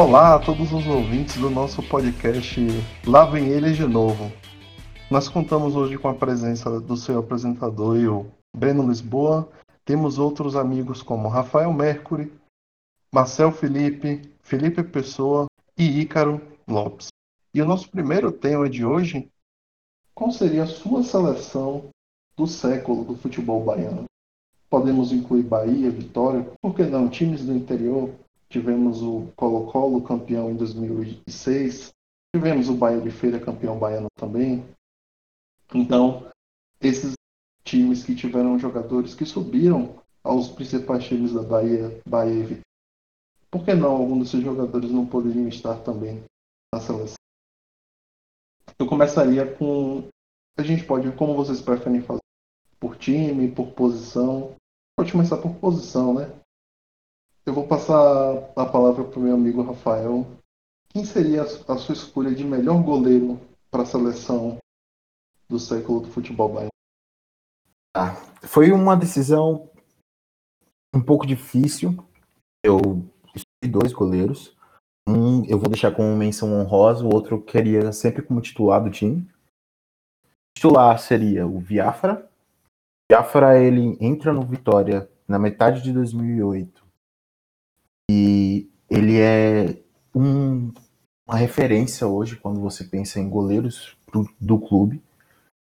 Olá a todos os ouvintes do nosso podcast Lá Vem Eles de Novo. Nós contamos hoje com a presença do seu apresentador, eu, Breno Lisboa. Temos outros amigos como Rafael Mercury, Marcel Felipe, Felipe Pessoa e Ícaro Lopes. E o nosso primeiro tema de hoje, qual seria a sua seleção do século do futebol baiano? Podemos incluir Bahia, Vitória, por que não times do interior, Tivemos o Colo-Colo campeão em 2006. Tivemos o Bahia de Feira campeão baiano também. Então, esses times que tiveram jogadores que subiram aos principais times da Bahia, Bahia e. Por que não algum desses jogadores não poderiam estar também na seleção? Eu começaria com. A gente pode, como vocês preferem fazer? Por time, por posição? Pode começar por posição, né? Eu vou passar a palavra para o meu amigo Rafael. Quem seria a sua escolha de melhor goleiro para a seleção do século do futebol baiano? Ah, foi uma decisão um pouco difícil. Eu escolhi dois goleiros. Um eu vou deixar como menção honrosa, o outro eu queria sempre como titular do time. O titular seria o Viafra. O Viafra ele entra no Vitória na metade de 2008 e ele é um, uma referência hoje quando você pensa em goleiros do, do clube,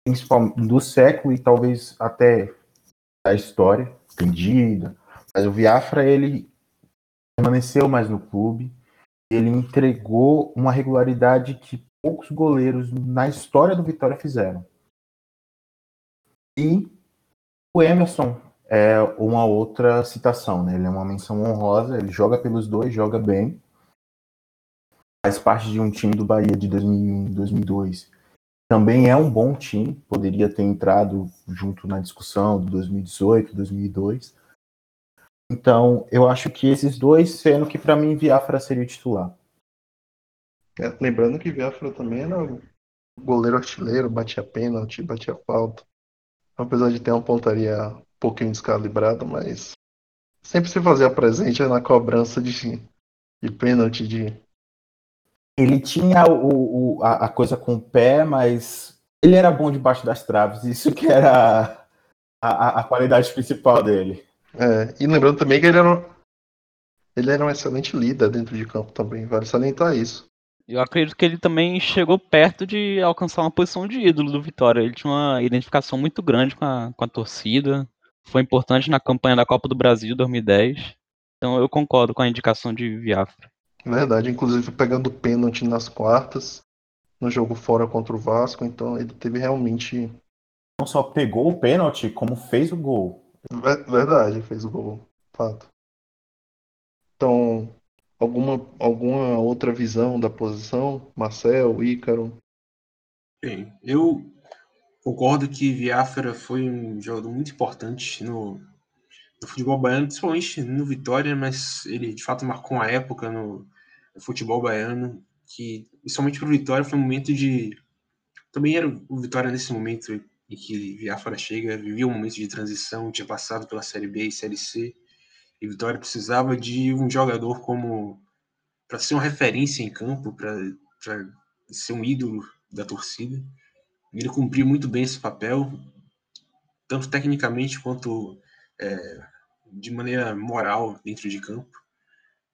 principalmente do século e talvez até da história entendida. Mas o Viafra ele permaneceu mais no clube, ele entregou uma regularidade que poucos goleiros na história do Vitória fizeram. E o Emerson é uma outra citação, né? Ele é uma menção honrosa, ele joga pelos dois, joga bem. Faz parte de um time do Bahia de 2001, 2002. Também é um bom time, poderia ter entrado junto na discussão de 2018, 2002. Então, eu acho que esses dois, sendo que para mim Viafra seria o titular. É, lembrando que Viafra também era goleiro artilheiro, batia pênalti, batia falta. Apesar de ter uma pontaria pouquinho descalibrado, mas sempre se fazia presente na cobrança de, de pênalti de. Ele tinha o, o, a, a, coisa com o pé, mas ele era bom debaixo das traves, isso que era a, a qualidade principal dele. É, e lembrando também que ele era, ele era um excelente líder dentro de campo também, vale salientar isso. Eu acredito que ele também chegou perto de alcançar uma posição de ídolo do Vitória. Ele tinha uma identificação muito grande com a, com a torcida foi importante na campanha da Copa do Brasil 2010. Então eu concordo com a indicação de Viafra. Verdade, inclusive pegando pênalti nas quartas, no jogo fora contra o Vasco, então ele teve realmente. Não só pegou o pênalti, como fez o gol. Verdade, fez o gol, fato. Então, alguma, alguma outra visão da posição? Marcel, Ícaro? Bem, eu Concordo que Viafra foi um jogador muito importante no, no, futebol baiano, principalmente no Vitória, mas ele de fato marcou uma época no, no futebol baiano que, principalmente para o Vitória, foi um momento de. Também era o Vitória nesse momento em que Viafra chega, vivia um momento de transição, tinha passado pela Série B e Série C, e Vitória precisava de um jogador como. para ser uma referência em campo, para ser um ídolo da torcida. Ele cumpriu muito bem esse papel, tanto tecnicamente quanto é, de maneira moral dentro de campo.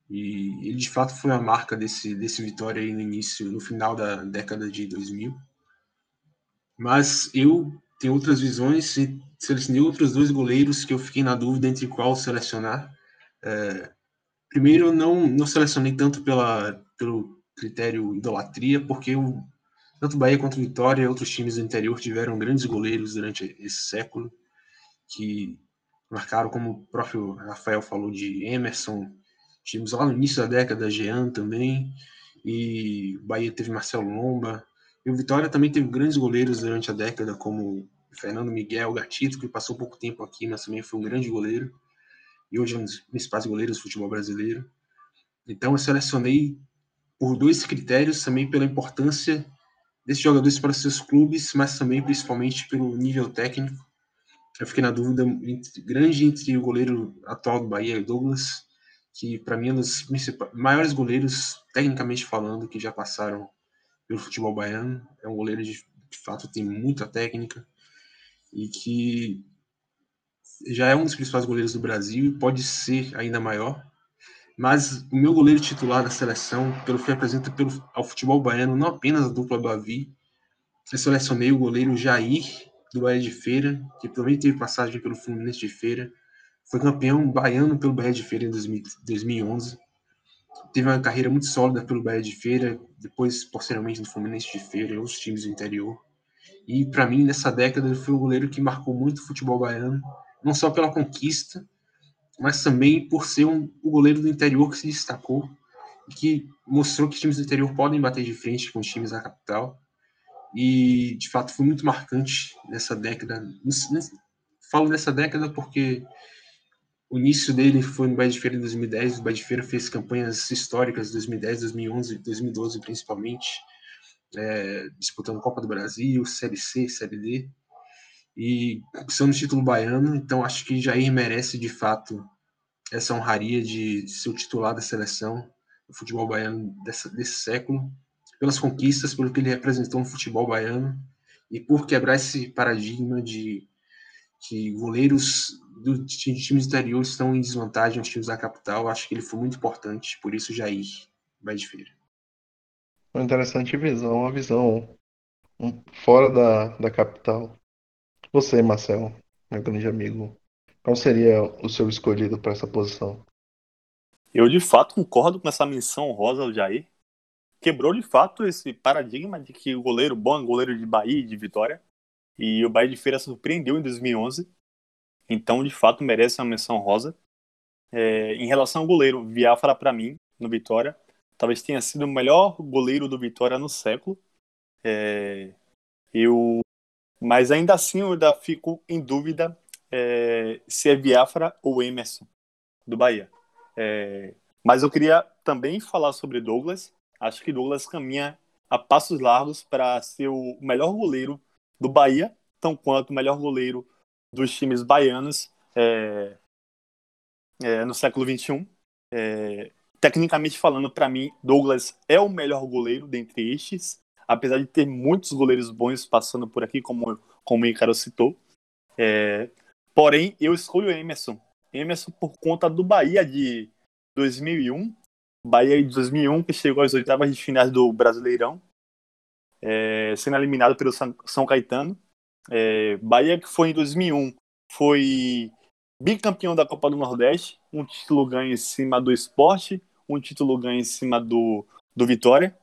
E ele de fato foi a marca desse, desse Vitória aí no início, no final da década de 2000. Mas eu tenho outras visões e selecionei outros dois goleiros que eu fiquei na dúvida entre qual selecionar. É, primeiro, não, não selecionei tanto pela, pelo critério idolatria, porque eu tanto Bahia quanto Vitória e outros times do interior tiveram grandes goleiros durante esse século, que marcaram, como o próprio Rafael falou, de Emerson, tivemos lá no início da década, Jean também, e Bahia teve Marcelo Lomba, e o Vitória também teve grandes goleiros durante a década, como Fernando Miguel Gatito, que passou pouco tempo aqui, mas também foi um grande goleiro, e hoje é um dos principais goleiros do futebol brasileiro. Então eu selecionei por dois critérios, também pela importância desses jogadores para seus clubes, mas também principalmente pelo nível técnico. Eu fiquei na dúvida entre, grande entre o goleiro atual do Bahia, Douglas, que para mim é um dos maiores goleiros, tecnicamente falando, que já passaram pelo futebol baiano. É um goleiro de, de fato tem muita técnica e que já é um dos principais goleiros do Brasil e pode ser ainda maior. Mas o meu goleiro titular da seleção, pelo que representa pelo, ao futebol baiano, não apenas a dupla Bavi, eu selecionei o goleiro Jair, do Bahia de Feira, que também teve passagem pelo Fluminense de Feira, foi campeão baiano pelo Bahia de Feira em 2011, teve uma carreira muito sólida pelo Bahia de Feira, depois, posteriormente, no Fluminense de Feira e outros times do interior. E, para mim, nessa década, ele foi um goleiro que marcou muito o futebol baiano, não só pela conquista, mas também por ser um, o goleiro do interior que se destacou que mostrou que times do interior podem bater de frente com os times da capital e de fato foi muito marcante nessa década. Falo nessa década porque o início dele foi no Bahia de Feira em 2010. O Bahia de Feira fez campanhas históricas 2010, 2011, 2012 principalmente, é, disputando Copa do Brasil, Série C, Série D e conquistando o título baiano. Então acho que Jair merece de fato essa honraria de ser o titular da seleção do futebol baiano dessa, desse século pelas conquistas, pelo que ele representou no futebol baiano e por quebrar esse paradigma de que goleiros do, de times interiores estão em desvantagem aos times da capital. Acho que ele foi muito importante, por isso Jair vai de feira. Uma interessante visão, uma visão fora da, da capital. Você, Marcel, meu grande amigo, qual seria o seu escolhido para essa posição? Eu de fato concordo com essa menção rosa do Jair quebrou de fato esse paradigma de que o goleiro bom é goleiro de Bahia e de Vitória. E o Bahia de Feira surpreendeu em 2011. Então, de fato, merece uma menção rosa. É, em relação ao goleiro, Viafra, para mim, no Vitória, talvez tenha sido o melhor goleiro do Vitória no século. É, eu, mas ainda assim, eu ainda fico em dúvida é, se é Viafra ou Emerson, do Bahia. É, mas eu queria também falar sobre Douglas, Acho que Douglas caminha a passos largos para ser o melhor goleiro do Bahia, tão quanto o melhor goleiro dos times baianos é, é, no século XXI. É, tecnicamente falando, para mim, Douglas é o melhor goleiro dentre estes, apesar de ter muitos goleiros bons passando por aqui, como, como o Icaro citou. É, porém, eu escolho Emerson. Emerson por conta do Bahia de 2001, Bahia de 2001, que chegou às oitavas de finais do Brasileirão, é, sendo eliminado pelo São Caetano. É, Bahia, que foi em 2001, foi bicampeão da Copa do Nordeste, um título ganho em cima do esporte, um título ganho em cima do, do Vitória,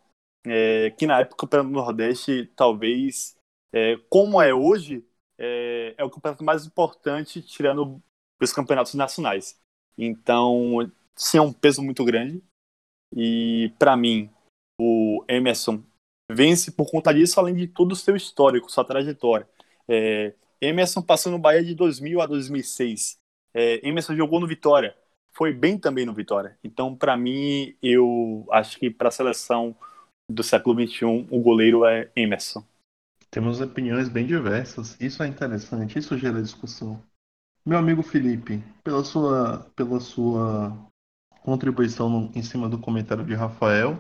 é, que na época o Campeonato do Nordeste, talvez, é, como é hoje, é, é, o campeonato mais importante, tirando os campeonatos nacionais. Então, tinha um peso muito grande. E para mim, o Emerson vence por conta disso, além de todo o seu histórico, sua trajetória. É, Emerson passou no Bahia de 2000 a 2006. É, Emerson jogou no Vitória, foi bem também no Vitória. Então, para mim, eu acho que para a seleção do século XXI, o goleiro é Emerson. Temos opiniões bem diversas. Isso é interessante, isso gera discussão. Meu amigo Felipe, pela sua, pela sua contribuição no, em cima do comentário de Rafael,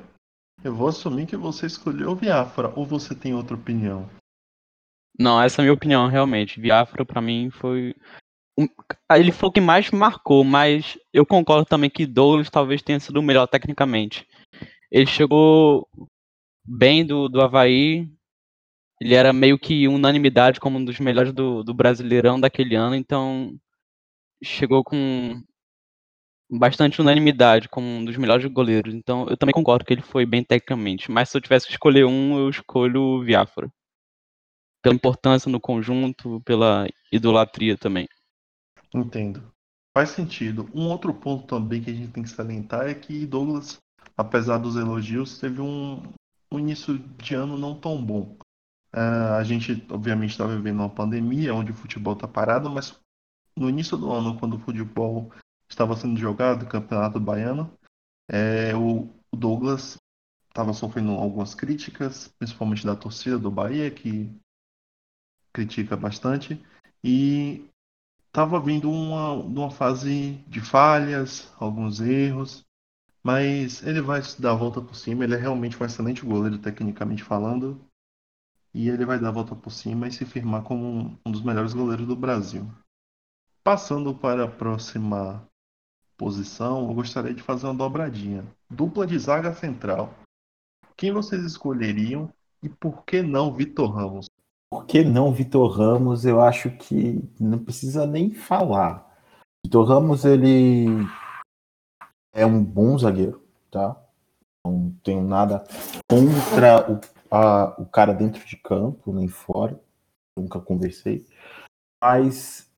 eu vou assumir que você escolheu Viafra ou você tem outra opinião? Não, essa é a minha opinião, realmente. Viafra, para mim, foi. Ele foi o que mais marcou, mas eu concordo também que Douglas talvez tenha sido o melhor tecnicamente. Ele chegou bem do, do Havaí, ele era meio que unanimidade como um dos melhores do, do Brasileirão daquele ano, então chegou com bastante unanimidade como um dos melhores goleiros. Então eu também concordo que ele foi bem tecnicamente. Mas se eu tivesse que escolher um, eu escolho o Viáfora. Pela importância no conjunto, pela idolatria também. Entendo. Faz sentido. Um outro ponto também que a gente tem que salientar é que Douglas, apesar dos elogios, teve um, um início de ano não tão bom. Uh, a gente, obviamente, está vivendo uma pandemia onde o futebol está parado, mas no início do ano, quando o futebol estava sendo jogado, Campeonato Baiano, é, o, Douglas estava sofrendo algumas críticas, principalmente da torcida do Bahia, que critica bastante, e estava vindo uma, uma fase de falhas, alguns erros, mas ele vai dar a volta por cima. Ele é realmente um excelente goleiro, tecnicamente falando. E ele vai dar a volta por cima e se firmar como um dos melhores goleiros do Brasil. Passando para a próxima posição, eu gostaria de fazer uma dobradinha. Dupla de zaga central. Quem vocês escolheriam e por que não Vitor Ramos? Por que não Vitor Ramos? Eu acho que não precisa nem falar. Vitor Ramos, ele é um bom zagueiro, tá? Não tenho nada contra o, a, o cara dentro de campo, nem fora. Nunca conversei. Mas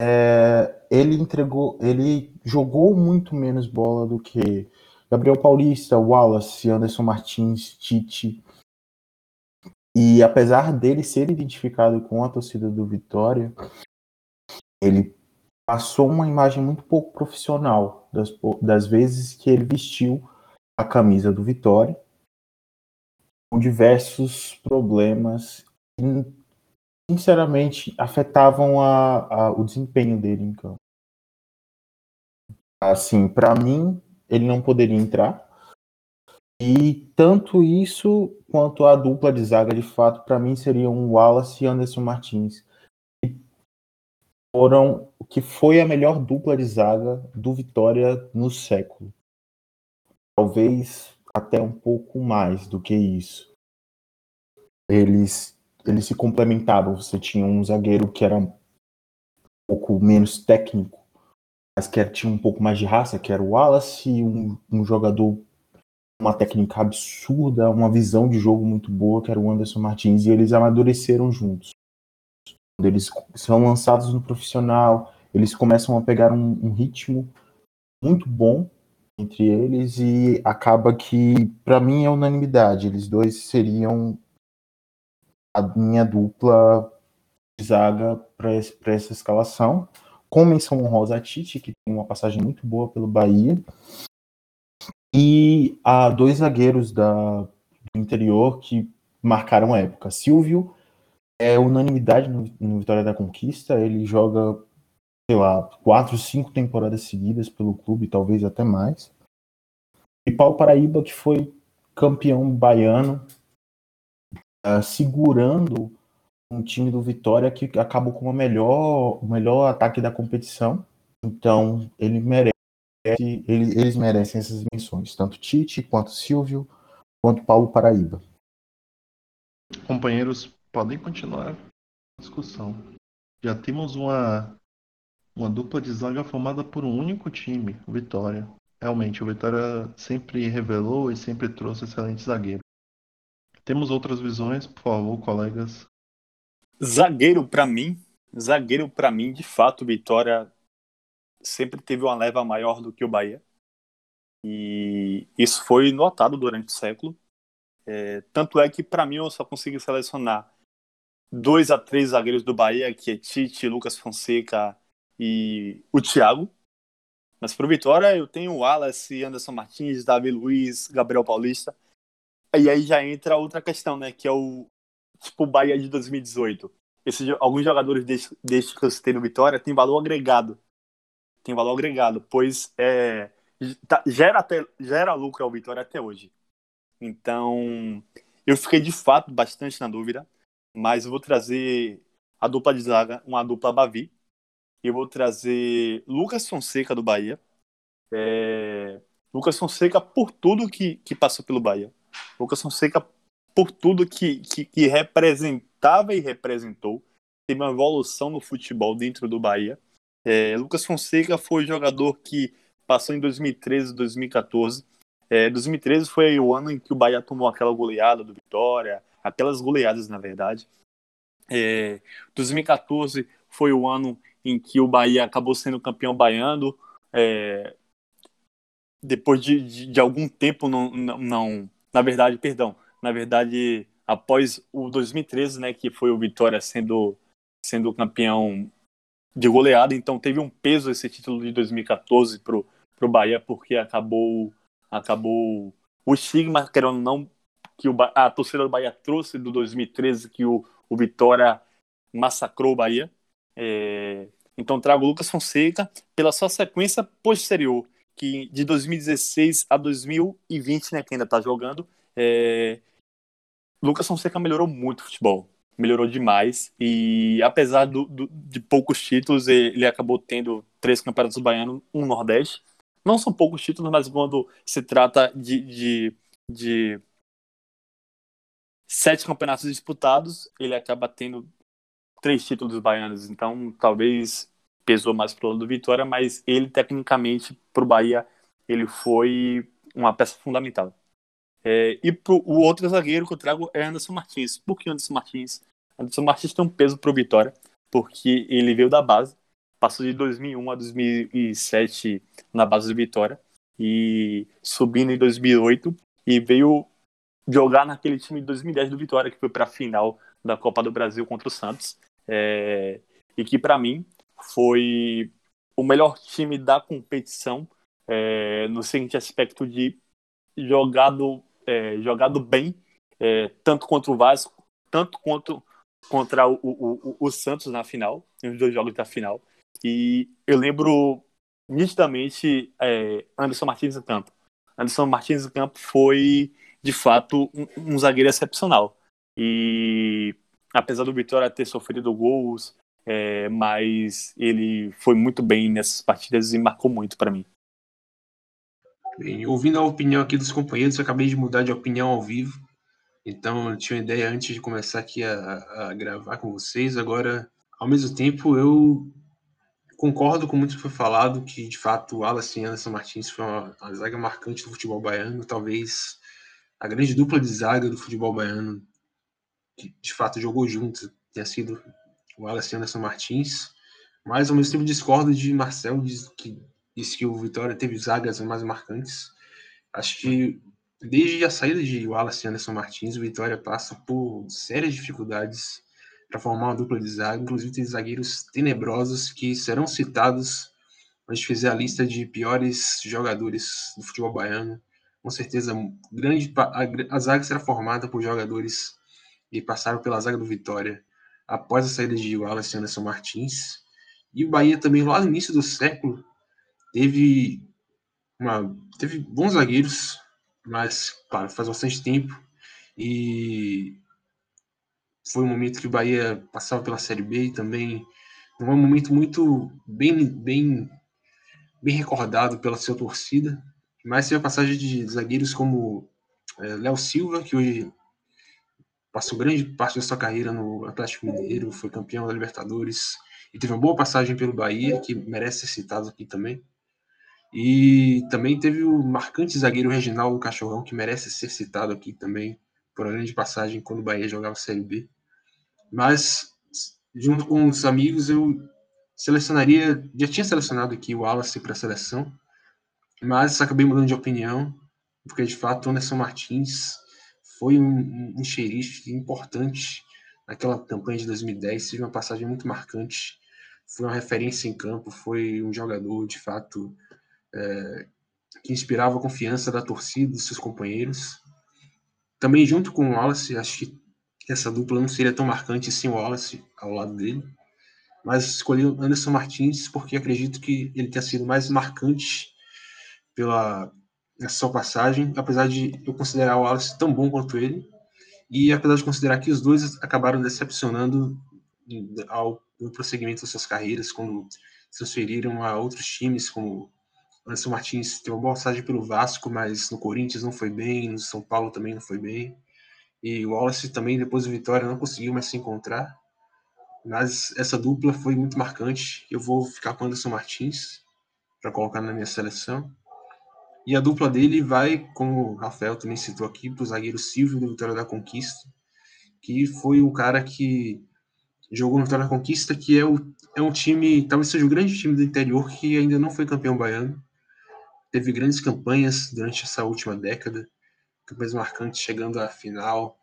é, ele entregou, ele jogou muito menos bola do que Gabriel Paulista, Wallace, Anderson Martins, Tite. E apesar dele ser identificado com a torcida do Vitória, ele passou uma imagem muito pouco profissional das, das vezes que ele vestiu a camisa do Vitória, com diversos problemas que, sinceramente, afetavam a, a, o desempenho dele em campo. Assim, para mim, ele não poderia entrar. E tanto isso quanto a dupla de zaga, de fato, para mim seriam Wallace e Anderson Martins. Foram o que foi a melhor dupla de zaga do Vitória no século. Talvez até um pouco mais do que isso. Eles eles se complementavam. Você tinha um zagueiro que era um pouco menos técnico mas que tinha um pouco mais de raça, que era o Wallace, um, um jogador uma técnica absurda, uma visão de jogo muito boa, que era o Anderson Martins, e eles amadureceram juntos. Eles são lançados no profissional, eles começam a pegar um, um ritmo muito bom entre eles e acaba que, para mim, é unanimidade. Eles dois seriam a minha dupla zaga para essa escalação com menção honrosa a Tite, que tem uma passagem muito boa pelo Bahia, e a dois zagueiros da, do interior que marcaram a época. Silvio é unanimidade no, no Vitória da Conquista, ele joga, sei lá, quatro, cinco temporadas seguidas pelo clube, talvez até mais. E Paulo Paraíba, que foi campeão baiano, uh, segurando um time do Vitória que acabou com o melhor, o melhor ataque da competição. Então, ele merece, ele, eles merecem essas menções, tanto Tite, quanto Silvio, quanto Paulo Paraíba. Companheiros, podem continuar a discussão. Já temos uma, uma dupla de zaga formada por um único time, o Vitória. Realmente, o Vitória sempre revelou e sempre trouxe excelentes zagueiros. Temos outras visões, por favor, colegas. Zagueiro para mim, zagueiro para mim, de fato, Vitória sempre teve uma leva maior do que o Bahia. E isso foi notado durante o século. É, tanto é que para mim eu só consigo selecionar dois a três zagueiros do Bahia, que é Tite, Lucas Fonseca e o Thiago. Mas para o Vitória eu tenho o Wallace, Anderson Martins, Davi Luiz, Gabriel Paulista. E aí já entra outra questão, né? Que é o, tipo Bahia de 2018. Esses, alguns jogadores deste, que eu citei no Vitória têm valor agregado. Tem valor agregado, pois é, tá, gera, até, gera lucro ao Vitória até hoje. Então, eu fiquei de fato bastante na dúvida, mas eu vou trazer a dupla de zaga, uma dupla Bavi. Eu vou trazer Lucas Fonseca do Bahia. É, Lucas Fonseca por tudo que, que passou pelo Bahia. Lucas Fonseca por tudo que, que, que representava e representou. Teve uma evolução no futebol dentro do Bahia. É, Lucas Fonseca foi jogador que passou em 2013 2014. É, 2013 foi o ano em que o Bahia tomou aquela goleada do Vitória, aquelas goleadas, na verdade. É, 2014 foi o ano em que o Bahia acabou sendo campeão baiano. É, depois de, de, de, algum tempo, não, não, não, na verdade, perdão, na verdade, após o 2013, né, que foi o Vitória sendo, sendo campeão de goleada, então teve um peso esse título de 2014 pro, pro Bahia, porque acabou acabou o estigma, querendo não, que o, a torcida do Bahia trouxe do 2013, que o, o Vitória massacrou o Bahia. É, Então trago o Lucas Fonseca pela sua sequência posterior, que de 2016 a 2020, né, que ainda está jogando, é... Lucas Fonseca melhorou muito o futebol, melhorou demais e apesar do, do, de poucos títulos, ele acabou tendo três campeonatos baianos, um Nordeste. Não são poucos títulos, mas quando se trata de, de, de sete campeonatos disputados, ele acaba tendo três títulos baianos. Então, talvez pesou mais pro lado do Vitória, mas ele, tecnicamente, pro Bahia, ele foi uma peça fundamental. É, e pro, o outro zagueiro que eu trago é Anderson Martins. Por que Anderson Martins? Anderson Martins tem um peso pro Vitória, porque ele veio da base, passou de 2001 a 2007 na base do Vitória, e subindo em 2008, e veio jogar naquele time de 2010 do Vitória, que foi para a final da Copa do Brasil contra o Santos. É, e que, para mim, foi o melhor time da competição, é, no seguinte aspecto de jogado, é, jogado bem, é, tanto contra o Vasco, tanto quanto contra o, o, o, Santos na final, nos dois jogos da final. E eu lembro nitidamente é, Anderson Martins em campo. Anderson Martins em campo foi de fato, um, um zagueiro excepcional. E apesar do Vitória ter sofrido gols, é, mas ele foi muito bem nessas partidas e marcou muito para mim. Bem, ouvindo a opinião aqui dos companheiros, eu acabei de mudar de opinião ao vivo. Então, eu tinha uma ideia antes de começar aqui a, a gravar com vocês. Agora, ao mesmo tempo, eu concordo com muito que foi falado, que de fato o Alan Anderson Martins foi uma, uma zaga marcante do futebol baiano, talvez a grande dupla de zaga do futebol baiano, que de fato jogou junto, tenha sido o Wallace Anderson Martins, mas ao mesmo tempo discordo de Marcel, que disse que o Vitória teve zagas mais marcantes. Acho que desde a saída de Wallace Anderson Martins, o Vitória passa por sérias dificuldades para formar uma dupla de zaga, inclusive tem zagueiros tenebrosos que serão citados quando a gente fizer a lista de piores jogadores do futebol baiano com certeza grande a, a zaga será formada por jogadores que passaram pela zaga do Vitória após a saída de Wallace e Anderson Martins. E o Bahia também, lá no início do século, teve, uma, teve bons zagueiros, mas, claro, faz bastante tempo. E foi um momento que o Bahia passava pela Série B e também um momento muito bem, bem, bem recordado pela sua torcida. Mas teve a passagem de zagueiros como é, Léo Silva, que hoje passou grande parte da sua carreira no Atlético Mineiro, foi campeão da Libertadores e teve uma boa passagem pelo Bahia, que merece ser citado aqui também. E também teve o marcante zagueiro Reginaldo Cachorrão, que merece ser citado aqui também, por uma grande passagem quando o Bahia jogava Série B. Mas, junto com os amigos, eu selecionaria, já tinha selecionado aqui o Wallace para a seleção, mas acabei mudando de opinião, porque de fato Anderson Martins foi um, um xerife importante naquela campanha de 2010, teve uma passagem muito marcante, foi uma referência em campo, foi um jogador de fato é, que inspirava a confiança da torcida, dos seus companheiros. Também junto com o Wallace, acho que essa dupla não seria tão marcante sem o Wallace ao lado dele, mas escolhi o Anderson Martins porque acredito que ele tenha sido mais marcante pela sua passagem, apesar de eu considerar o Wallace tão bom quanto ele, e apesar de considerar que os dois acabaram decepcionando ao no prosseguimento das suas carreiras, quando se transferiram a outros times, como Anderson Martins teve uma boa passagem pelo Vasco, mas no Corinthians não foi bem, no São Paulo também não foi bem, e o Wallace também, depois do Vitória, não conseguiu mais se encontrar, mas essa dupla foi muito marcante, eu vou ficar com Anderson Martins para colocar na minha seleção. E a dupla dele vai, como o Rafael também citou aqui, para o zagueiro Silvio do Vitória da Conquista, que foi o cara que jogou no Vitória da Conquista, que é, o, é um time, talvez seja o grande time do interior que ainda não foi campeão baiano. Teve grandes campanhas durante essa última década, campanhas marcantes chegando à final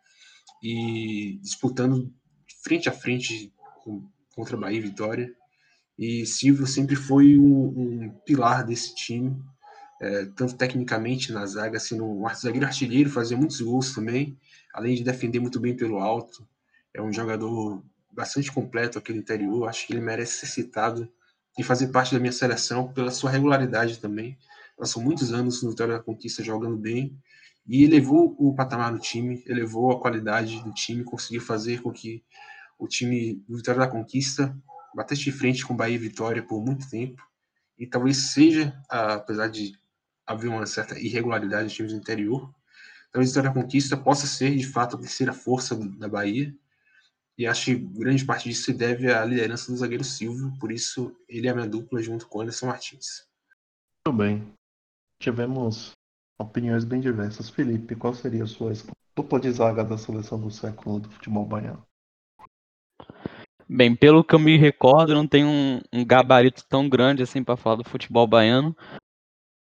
e disputando frente a frente contra Bahia e Vitória. E Silvio sempre foi um, um pilar desse time é, tanto tecnicamente na zaga, sendo um zagueiro artilheiro, fazia muitos gols também, além de defender muito bem pelo alto. É um jogador bastante completo aqui no interior, acho que ele merece ser citado e fazer parte da minha seleção pela sua regularidade também. Passou muitos anos no Vitória da Conquista jogando bem e elevou o patamar do time, elevou a qualidade do time, conseguiu fazer com que o time do Vitória da Conquista batesse de frente com Bahia e Vitória por muito tempo. E talvez seja, apesar de haver uma certa irregularidade nos times do interior, talvez Vitória da Conquista possa ser de fato a terceira força da Bahia e acho que grande parte disso se deve à liderança do zagueiro Silvio, por isso ele é a minha dupla junto com Anderson Martins. Muito bem. Tivemos opiniões bem diversas. Felipe, qual seria a sua dupla de zaga da seleção do século do futebol baiano? Bem, pelo que eu me recordo, não tem um, um gabarito tão grande assim para falar do futebol baiano,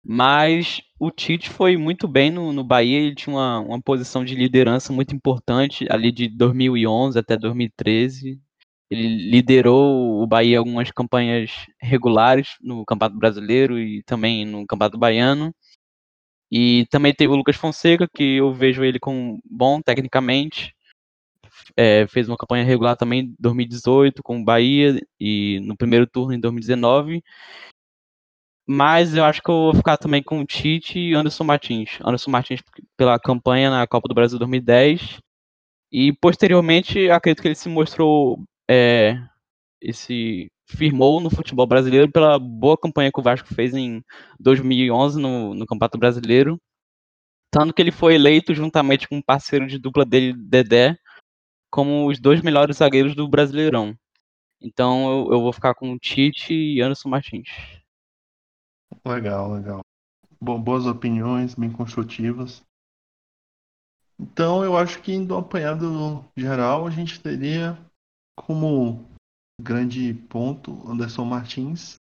mas o Tite foi muito bem no, no Bahia, ele tinha uma, uma posição de liderança muito importante, ali de 2011 até 2013. Ele liderou o Bahia algumas campanhas regulares no Campeonato Brasileiro e também no Campeonato Baiano. E também teve o Lucas Fonseca, que eu vejo ele como bom tecnicamente. É, fez uma campanha regular também em 2018 com o Bahia e no primeiro turno em 2019. Mas eu acho que eu vou ficar também com o Tite e Anderson Martins. Anderson Martins pela campanha na Copa do Brasil 2010. E posteriormente, acredito que ele se mostrou. É, esse firmou no futebol brasileiro pela boa campanha que o Vasco fez em 2011 no, no Campeonato Brasileiro. Tanto que ele foi eleito, juntamente com um parceiro de dupla dele, Dedé, como os dois melhores zagueiros do Brasileirão. Então eu, eu vou ficar com o Tite e Anderson Martins. Legal, legal. Bom, boas opiniões, bem construtivas. Então, eu acho que do apanhado geral, a gente teria como grande ponto Anderson Martins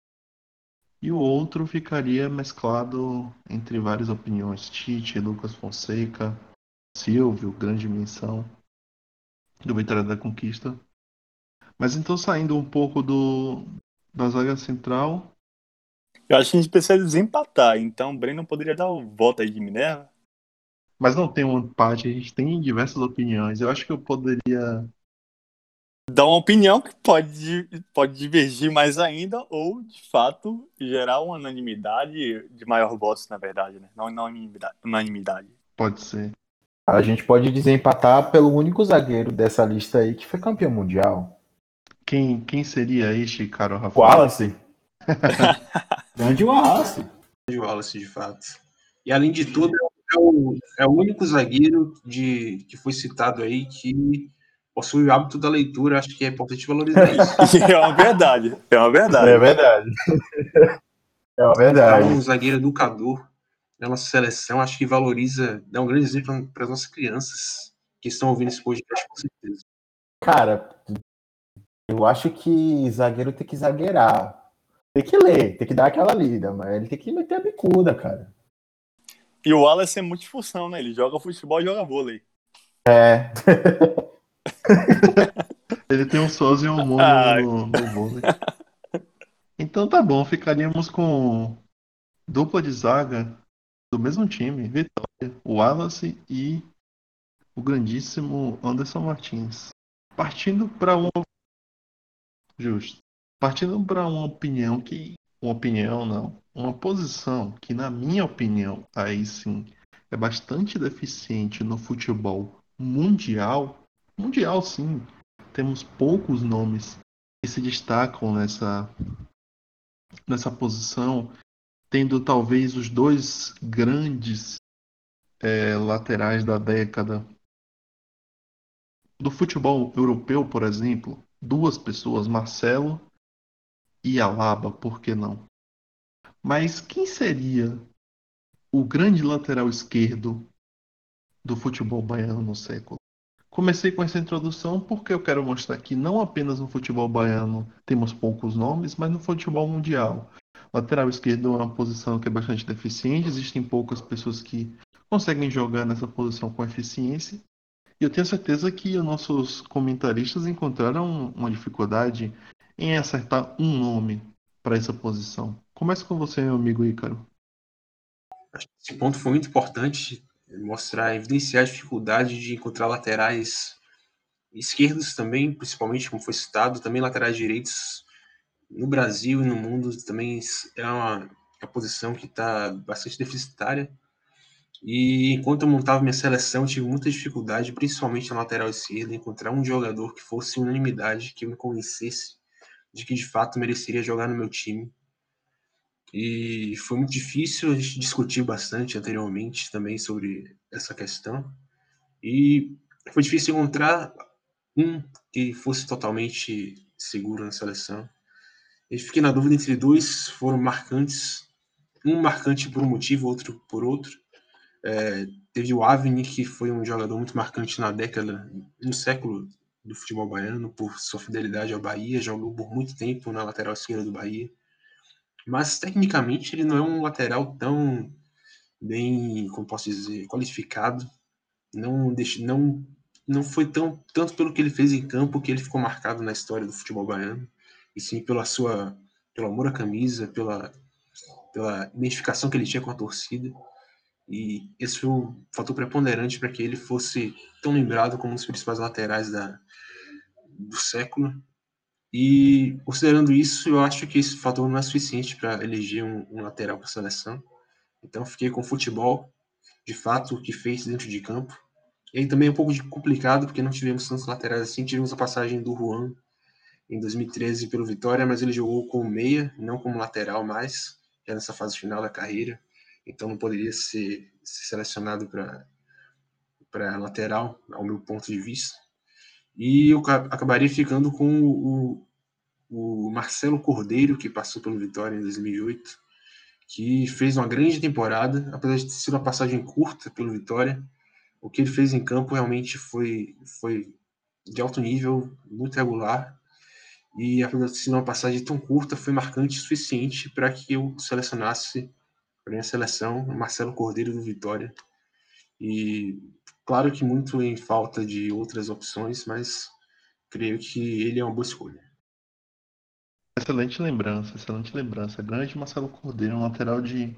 e o outro ficaria mesclado entre várias opiniões. Tite, Lucas Fonseca, Silvio, grande menção do Vitória da Conquista. Mas então saindo um pouco do da zaga central, eu acho que a gente precisa desempatar, então o Breno poderia dar o voto aí de Minerva. Mas não tem um empate, a gente tem diversas opiniões. Eu acho que eu poderia. Dar uma opinião que pode, pode divergir mais ainda, ou de fato gerar uma unanimidade de maior votos, na verdade, né? Não, não unanimidade. Pode ser. A gente pode desempatar pelo único zagueiro dessa lista aí que foi campeão mundial. Quem, quem seria este, Caro Rafael? Wallace. Grande Wallace. Grande Wallace, de fato. E além de tudo, é o, é o único zagueiro de, que foi citado aí que possui o hábito da leitura. Acho que é importante valorizar isso. é uma verdade. É uma verdade. É verdade. É uma verdade. É um zagueiro educador na nossa seleção. Acho que valoriza, dá um grande exemplo para as nossas crianças que estão ouvindo esse podcast, com certeza. Cara, eu acho que zagueiro tem que zagueirar. Tem que ler, tem que dar aquela lida, mas ele tem que meter a bicuda, cara. E o Wallace é multifunção, né? Ele joga futebol e joga vôlei. É. ele tem um e um mundo ah. no, no vôlei. Então tá bom, ficaríamos com dupla de zaga do mesmo time, Vitória, o Wallace e o grandíssimo Anderson Martins. Partindo para um. Justo. Partindo para uma opinião que. Uma opinião não. Uma posição que, na minha opinião, aí sim, é bastante deficiente no futebol mundial. Mundial, sim. Temos poucos nomes que se destacam nessa, nessa posição, tendo talvez os dois grandes é, laterais da década. Do futebol europeu, por exemplo, duas pessoas, Marcelo e Alaba, por que não? Mas quem seria o grande lateral esquerdo do futebol baiano no século? Comecei com essa introdução porque eu quero mostrar que não apenas no futebol baiano temos poucos nomes, mas no futebol mundial. Lateral esquerdo é uma posição que é bastante deficiente, existem poucas pessoas que conseguem jogar nessa posição com eficiência. E eu tenho certeza que os nossos comentaristas encontraram uma dificuldade em acertar um nome para essa posição. Começa com você, meu amigo Ícaro. Esse ponto foi muito importante, mostrar, evidenciar a dificuldade de encontrar laterais esquerdos também, principalmente, como foi citado, também laterais direitos no Brasil e no mundo também é uma, uma posição que está bastante deficitária. E enquanto eu montava minha seleção, tive muita dificuldade, principalmente na lateral esquerda, encontrar um jogador que fosse unanimidade, que me convencesse de que de fato mereceria jogar no meu time. E foi muito difícil, a gente discutiu bastante anteriormente também sobre essa questão. E foi difícil encontrar um que fosse totalmente seguro na seleção. Eu fiquei na dúvida entre dois, foram marcantes. Um marcante por um motivo, outro por outro. É, teve o Avni, que foi um jogador muito marcante na década, no século do futebol baiano, por sua fidelidade ao Bahia, jogou por muito tempo na lateral esquerda do Bahia. Mas, tecnicamente, ele não é um lateral tão bem, como posso dizer, qualificado. Não, deixa, não, não foi tão, tanto pelo que ele fez em campo que ele ficou marcado na história do futebol baiano, e sim pela sua, pelo amor à camisa, pela, pela identificação que ele tinha com a torcida. E esse foi o fator preponderante para que ele fosse tão lembrado como um dos principais laterais da, do século. E considerando isso, eu acho que esse fator não é suficiente para eleger um, um lateral para a seleção. Então fiquei com o futebol, de fato, o que fez dentro de campo. E aí também é um pouco complicado, porque não tivemos tantos laterais assim. Tivemos a passagem do Juan em 2013 pelo Vitória, mas ele jogou como meia, não como lateral mais, já nessa fase final da carreira então não poderia ser, ser selecionado para lateral, ao meu ponto de vista. E eu acabaria ficando com o, o Marcelo Cordeiro, que passou pelo Vitória em 2008, que fez uma grande temporada, apesar de ter sido uma passagem curta pelo Vitória. O que ele fez em campo realmente foi, foi de alto nível, muito regular. E apesar de ser uma passagem tão curta, foi marcante o suficiente para que eu selecionasse para minha seleção, Marcelo Cordeiro do Vitória. E claro que muito em falta de outras opções, mas creio que ele é uma boa escolha. Excelente lembrança, excelente lembrança. Grande Marcelo Cordeiro, um lateral de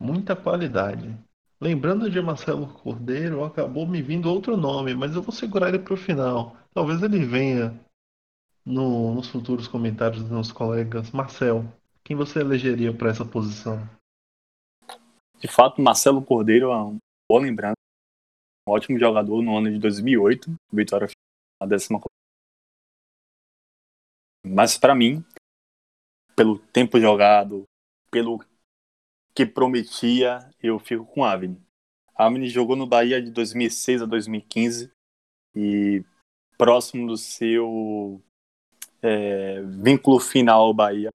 muita qualidade. Lembrando de Marcelo Cordeiro, acabou me vindo outro nome, mas eu vou segurar ele para o final. Talvez ele venha no, nos futuros comentários dos meus colegas. Marcel, quem você elegeria para essa posição? De fato, Marcelo Cordeiro é uma boa lembrança. Um ótimo jogador no ano de 2008. Vitória a décima Mas para mim, pelo tempo jogado, pelo que prometia, eu fico com Avni. Avni jogou no Bahia de 2006 a 2015 e próximo do seu é, vínculo final ao Bahia.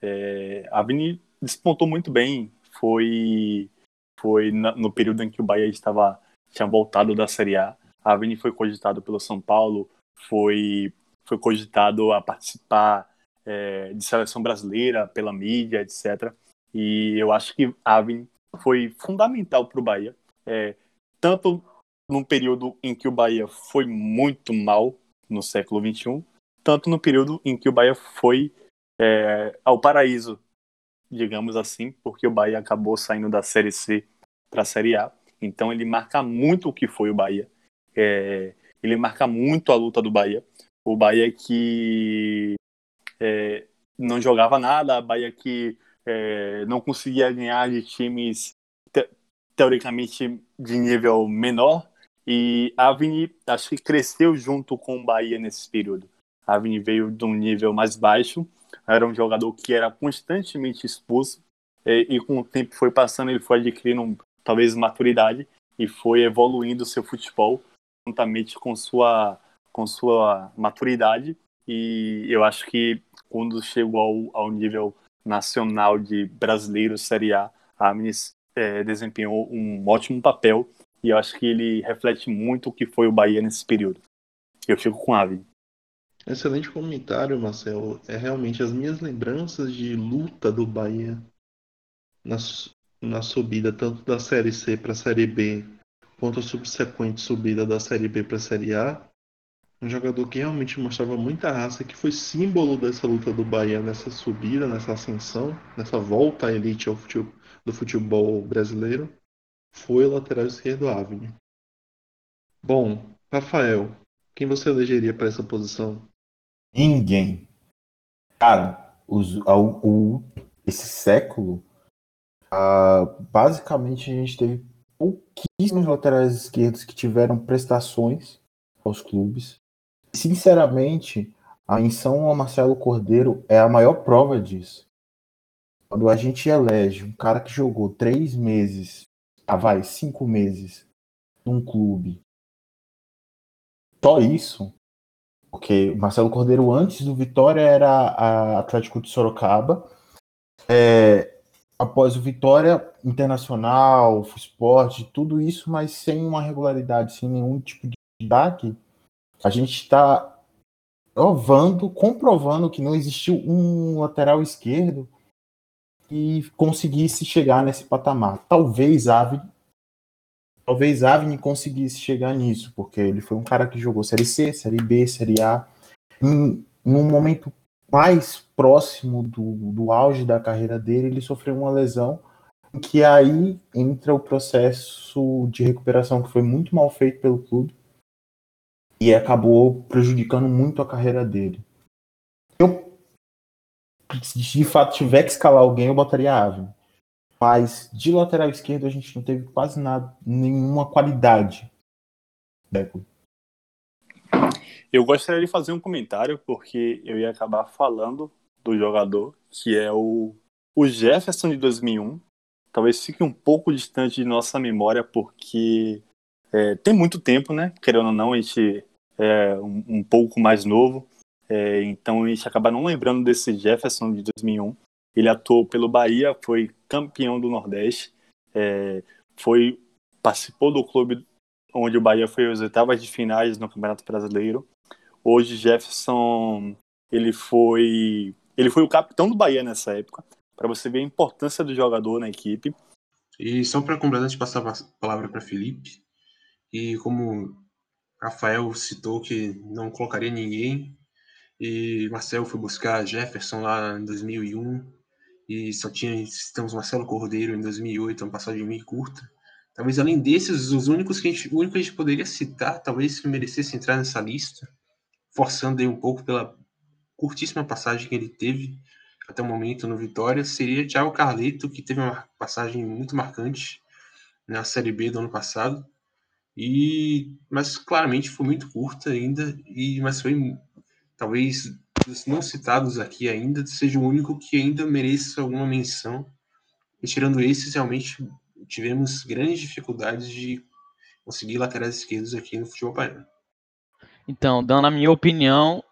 É, Avni despontou muito bem foi foi no período em que o Bahia estava tinha voltado da Série A. A Avni foi cogitado pelo São Paulo, foi foi cogitado a participar é, de seleção brasileira pela mídia, etc. E eu acho que a Avni foi fundamental para o Bahia, é, tanto num período em que o Bahia foi muito mal no século XXI, tanto no período em que o Bahia foi é, ao paraíso digamos assim, porque o Bahia acabou saindo da Série C para a Série A. Então ele marca muito o que foi o Bahia. É, ele marca muito a luta do Bahia. O Bahia que é, não jogava nada, a Bahia que é, não conseguia ganhar de times te teoricamente de nível menor. E a Avni acho que cresceu junto com o Bahia nesse período. A Avni veio de um nível mais baixo era um jogador que era constantemente expulso e, e com o tempo foi passando, ele foi adquirindo talvez maturidade e foi evoluindo seu futebol juntamente com sua com sua maturidade e eu acho que quando chegou ao, ao nível nacional de brasileiro Série A, a é, desempenhou um ótimo papel e eu acho que ele reflete muito o que foi o Bahia nesse período. Eu fico com a Ave. Excelente comentário, Marcelo. É realmente as minhas lembranças de luta do Bahia na, na subida, tanto da Série C para a Série B, quanto a subsequente subida da Série B para a Série A. Um jogador que realmente mostrava muita raça, que foi símbolo dessa luta do Bahia nessa subida, nessa ascensão, nessa volta à elite futebol, do futebol brasileiro, foi o lateral esquerdo Avni. Bom, Rafael, quem você elegeria para essa posição? Ninguém. Cara, os, o, esse século, ah, basicamente a gente teve pouquíssimos laterais esquerdos que tiveram prestações aos clubes. Sinceramente, a menção ao Marcelo Cordeiro é a maior prova disso. Quando a gente elege um cara que jogou três meses, ah, vai, cinco meses, num clube, só isso, porque o Marcelo Cordeiro antes do Vitória era a Atlético de Sorocaba. É, após o Vitória Internacional, Esporte, tudo isso, mas sem uma regularidade, sem nenhum tipo de destaque, a gente está provando, comprovando que não existiu um lateral esquerdo que conseguisse chegar nesse patamar. Talvez Avni, talvez Avni conseguisse chegar nisso, porque ele foi um cara que jogou Série C, Série B, Série A, em, em um momento mais próximo do, do auge da carreira dele, ele sofreu uma lesão que aí entra o processo de recuperação que foi muito mal feito pelo clube e acabou prejudicando muito a carreira dele. Eu, se de fato tiver que escalar alguém, eu botaria a Ave. Mas de lateral esquerdo a gente não teve quase nada, nenhuma qualidade. Beco. Eu gostaria de fazer um comentário, porque eu ia acabar falando do jogador, que é o, o Jefferson de 2001. Talvez fique um pouco distante de nossa memória, porque é, tem muito tempo, né? Querendo ou não, a gente é um, um pouco mais novo, é, então a gente acaba não lembrando desse Jefferson de 2001. Ele atuou pelo Bahia, foi campeão do Nordeste, é, foi participou do clube onde o Bahia foi às oitavas de finais no Campeonato Brasileiro. Hoje Jefferson ele foi ele foi o capitão do Bahia nessa época, para você ver a importância do jogador na equipe. E só para completar, de passar a palavra para Felipe, e como Rafael citou que não colocaria ninguém, e Marcelo foi buscar Jefferson lá em 2001, e só tinha, temos Marcelo Cordeiro em 2008, uma passagem meio curta. Talvez além desses, os únicos que a gente, único que a gente poderia citar, talvez que merecesse entrar nessa lista, forçando aí um pouco pela curtíssima passagem que ele teve até o momento no Vitória, seria Thiago Carleto, que teve uma passagem muito marcante na Série B do ano passado e, mas claramente foi muito curta ainda, e, mas foi talvez dos não citados aqui ainda, seja o único que ainda mereça alguma menção. E tirando esses, realmente tivemos grandes dificuldades de conseguir laterais esquerdos aqui no futebol baiano. Então, dando a minha opinião,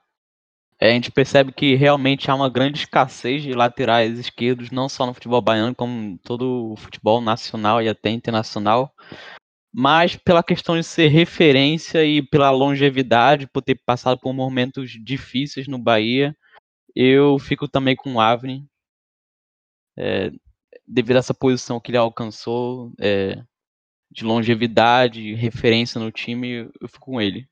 é, a gente percebe que realmente há uma grande escassez de laterais esquerdos, não só no futebol baiano, como todo o futebol nacional e até internacional mas pela questão de ser referência e pela longevidade, por ter passado por momentos difíceis no Bahia, eu fico também com o Avni, é, devido a essa posição que ele alcançou, é, de longevidade, referência no time, eu fico com ele.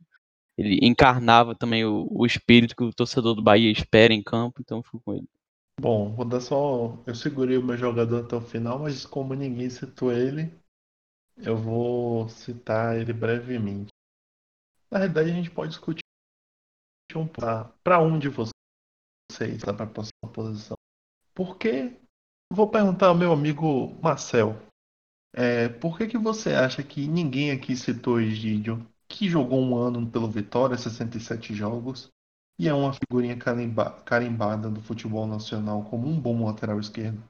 Ele encarnava também o, o espírito que o torcedor do Bahia espera em campo, então eu fico com ele. Bom, vou dar só. Eu segurei o meu jogador até o final, mas como ninguém citou ele, eu vou citar ele brevemente. Na verdade, a gente pode discutir um para um de vocês, para a próxima posição. Porque vou perguntar ao meu amigo Marcel. É, por que, que você acha que ninguém aqui citou Egídio, que jogou um ano pelo Vitória, 67 jogos, e é uma figurinha carimba, carimbada do futebol nacional como um bom lateral esquerdo?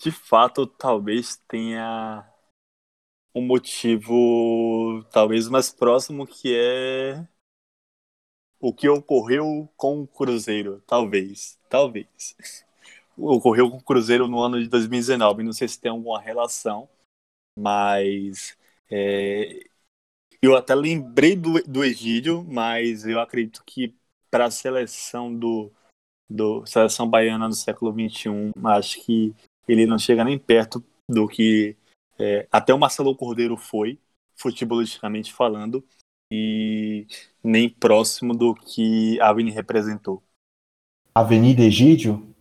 De fato, talvez tenha um motivo talvez mais próximo que é o que ocorreu com o Cruzeiro, talvez, talvez. Ocorreu com o Cruzeiro no ano de 2019, não sei se tem alguma relação, mas é, eu até lembrei do, do Egídio, mas eu acredito que para a seleção do, do seleção baiana no século XXI, acho que ele não chega nem perto do que é, até o Marcelo Cordeiro foi, futebolisticamente falando, e nem próximo do que a representou. Avenida Egídio,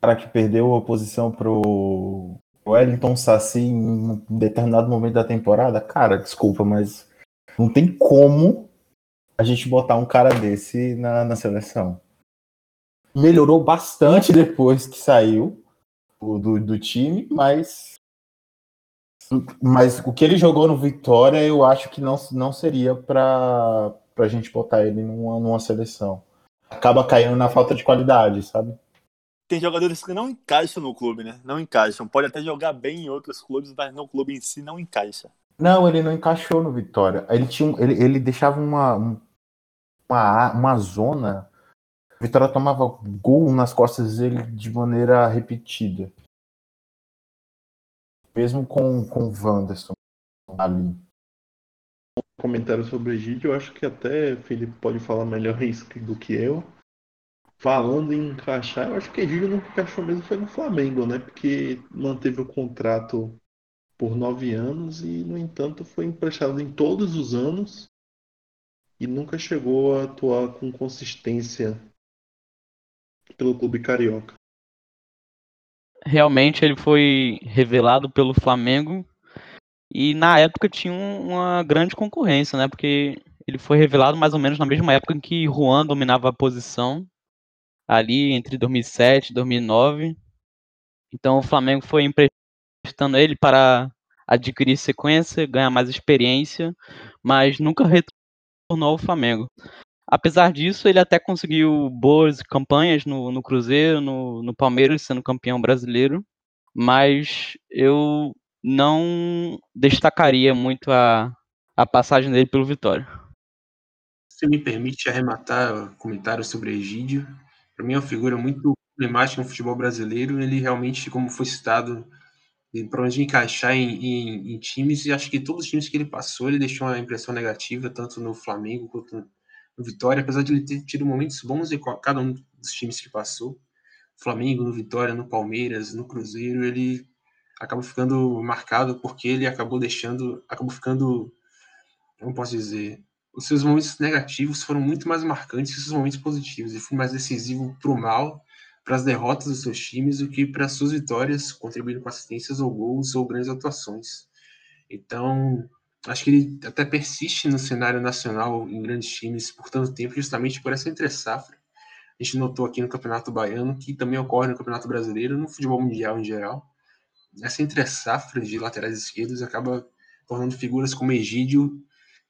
cara que perdeu a posição pro Wellington Saci em um determinado momento da temporada, cara, desculpa, mas não tem como a gente botar um cara desse na, na seleção. melhorou bastante depois que saiu do, do time, mas mas o que ele jogou no Vitória, eu acho que não, não seria para a gente botar ele numa, numa seleção. Acaba caindo na falta de qualidade, sabe? Tem jogadores que não encaixam no clube, né? Não encaixam. Pode até jogar bem em outros clubes, mas no clube em si não encaixa. Não, ele não encaixou no Vitória. Ele, tinha, ele, ele deixava uma, uma, uma zona. O Vitória tomava gol nas costas dele de maneira repetida. Mesmo com, com o Wanderson ali. Comentário sobre o Egídio, eu acho que até o Felipe pode falar melhor isso do que eu. Falando em encaixar, eu acho que Egídio nunca encaixou mesmo foi no Flamengo, né? Porque manteve o contrato por nove anos e, no entanto, foi emprestado em todos os anos e nunca chegou a atuar com consistência pelo clube carioca realmente ele foi revelado pelo Flamengo e na época tinha uma grande concorrência, né? Porque ele foi revelado mais ou menos na mesma época em que Juan dominava a posição, ali entre 2007 e 2009. Então o Flamengo foi emprestando ele para adquirir sequência, ganhar mais experiência, mas nunca retornou ao Flamengo. Apesar disso, ele até conseguiu boas campanhas no, no Cruzeiro, no, no Palmeiras, sendo campeão brasileiro, mas eu não destacaria muito a, a passagem dele pelo Vitória. Se me permite arrematar comentário sobre Egídio, para mim é uma figura muito emblemática no futebol brasileiro. Ele realmente, como foi citado, para onde encaixar em, em, em, times, e acho que todos os times que ele passou, ele deixou uma impressão negativa, tanto no Flamengo quanto no Vitória, apesar de ele ter tido momentos bons em cada um dos times que passou. Flamengo, no Vitória, no Palmeiras, no Cruzeiro, ele acabou ficando marcado porque ele acabou deixando, acabou ficando, como posso dizer, os seus momentos negativos foram muito mais marcantes que os seus momentos positivos. Ele foi mais decisivo para o mal, para as derrotas dos seus times, do que para as suas vitórias, contribuindo com assistências ou gols ou grandes atuações. Então, acho que ele até persiste no cenário nacional em grandes times por tanto tempo, justamente por essa entre-safra. A gente notou aqui no Campeonato Baiano, que também ocorre no Campeonato Brasileiro, no futebol mundial em geral. Essa entre-safra de laterais esquerdos acaba tornando figuras como Egídio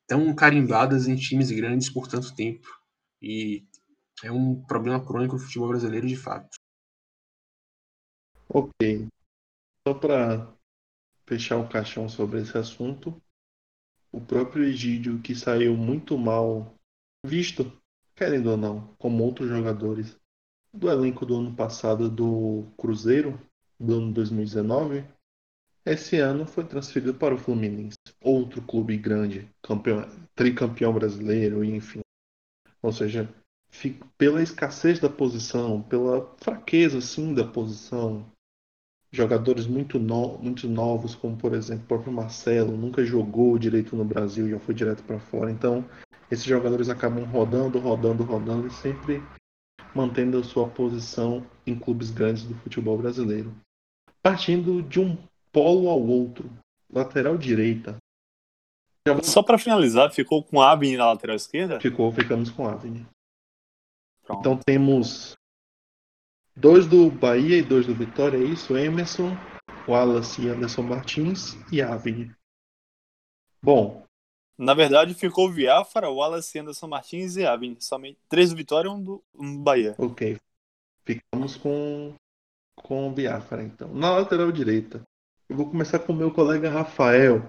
tão carimbadas em times grandes por tanto tempo. E é um problema crônico do futebol brasileiro de fato. Ok. Só para fechar o caixão sobre esse assunto, o próprio Egídio, que saiu muito mal visto, querendo ou não, como outros jogadores do elenco do ano passado do Cruzeiro, do ano 2019, esse ano foi transferido para o Fluminense, outro clube grande, campeão, tricampeão brasileiro, enfim. Ou seja, pela escassez da posição, pela fraqueza sim da posição, jogadores muito, no, muito novos, como por exemplo o próprio Marcelo, nunca jogou direito no Brasil, já foi direto para fora. Então, esses jogadores acabam rodando, rodando, rodando e sempre mantendo a sua posição em clubes grandes do futebol brasileiro. Partindo de um polo ao outro, lateral direita. Só para finalizar, ficou com Avni na lateral esquerda? Ficou, ficamos com Avni. Então temos Dois do Bahia e dois do Vitória, é isso? Emerson, Wallace e Anderson Martins e Avni. Bom. Na verdade, ficou Viáfara, Wallace, Anderson Martins e Avni. Somente três do Vitória e um do, um do Bahia. Ok. Ficamos com, com o Biafra, então. Na lateral direita, eu vou começar com o meu colega Rafael.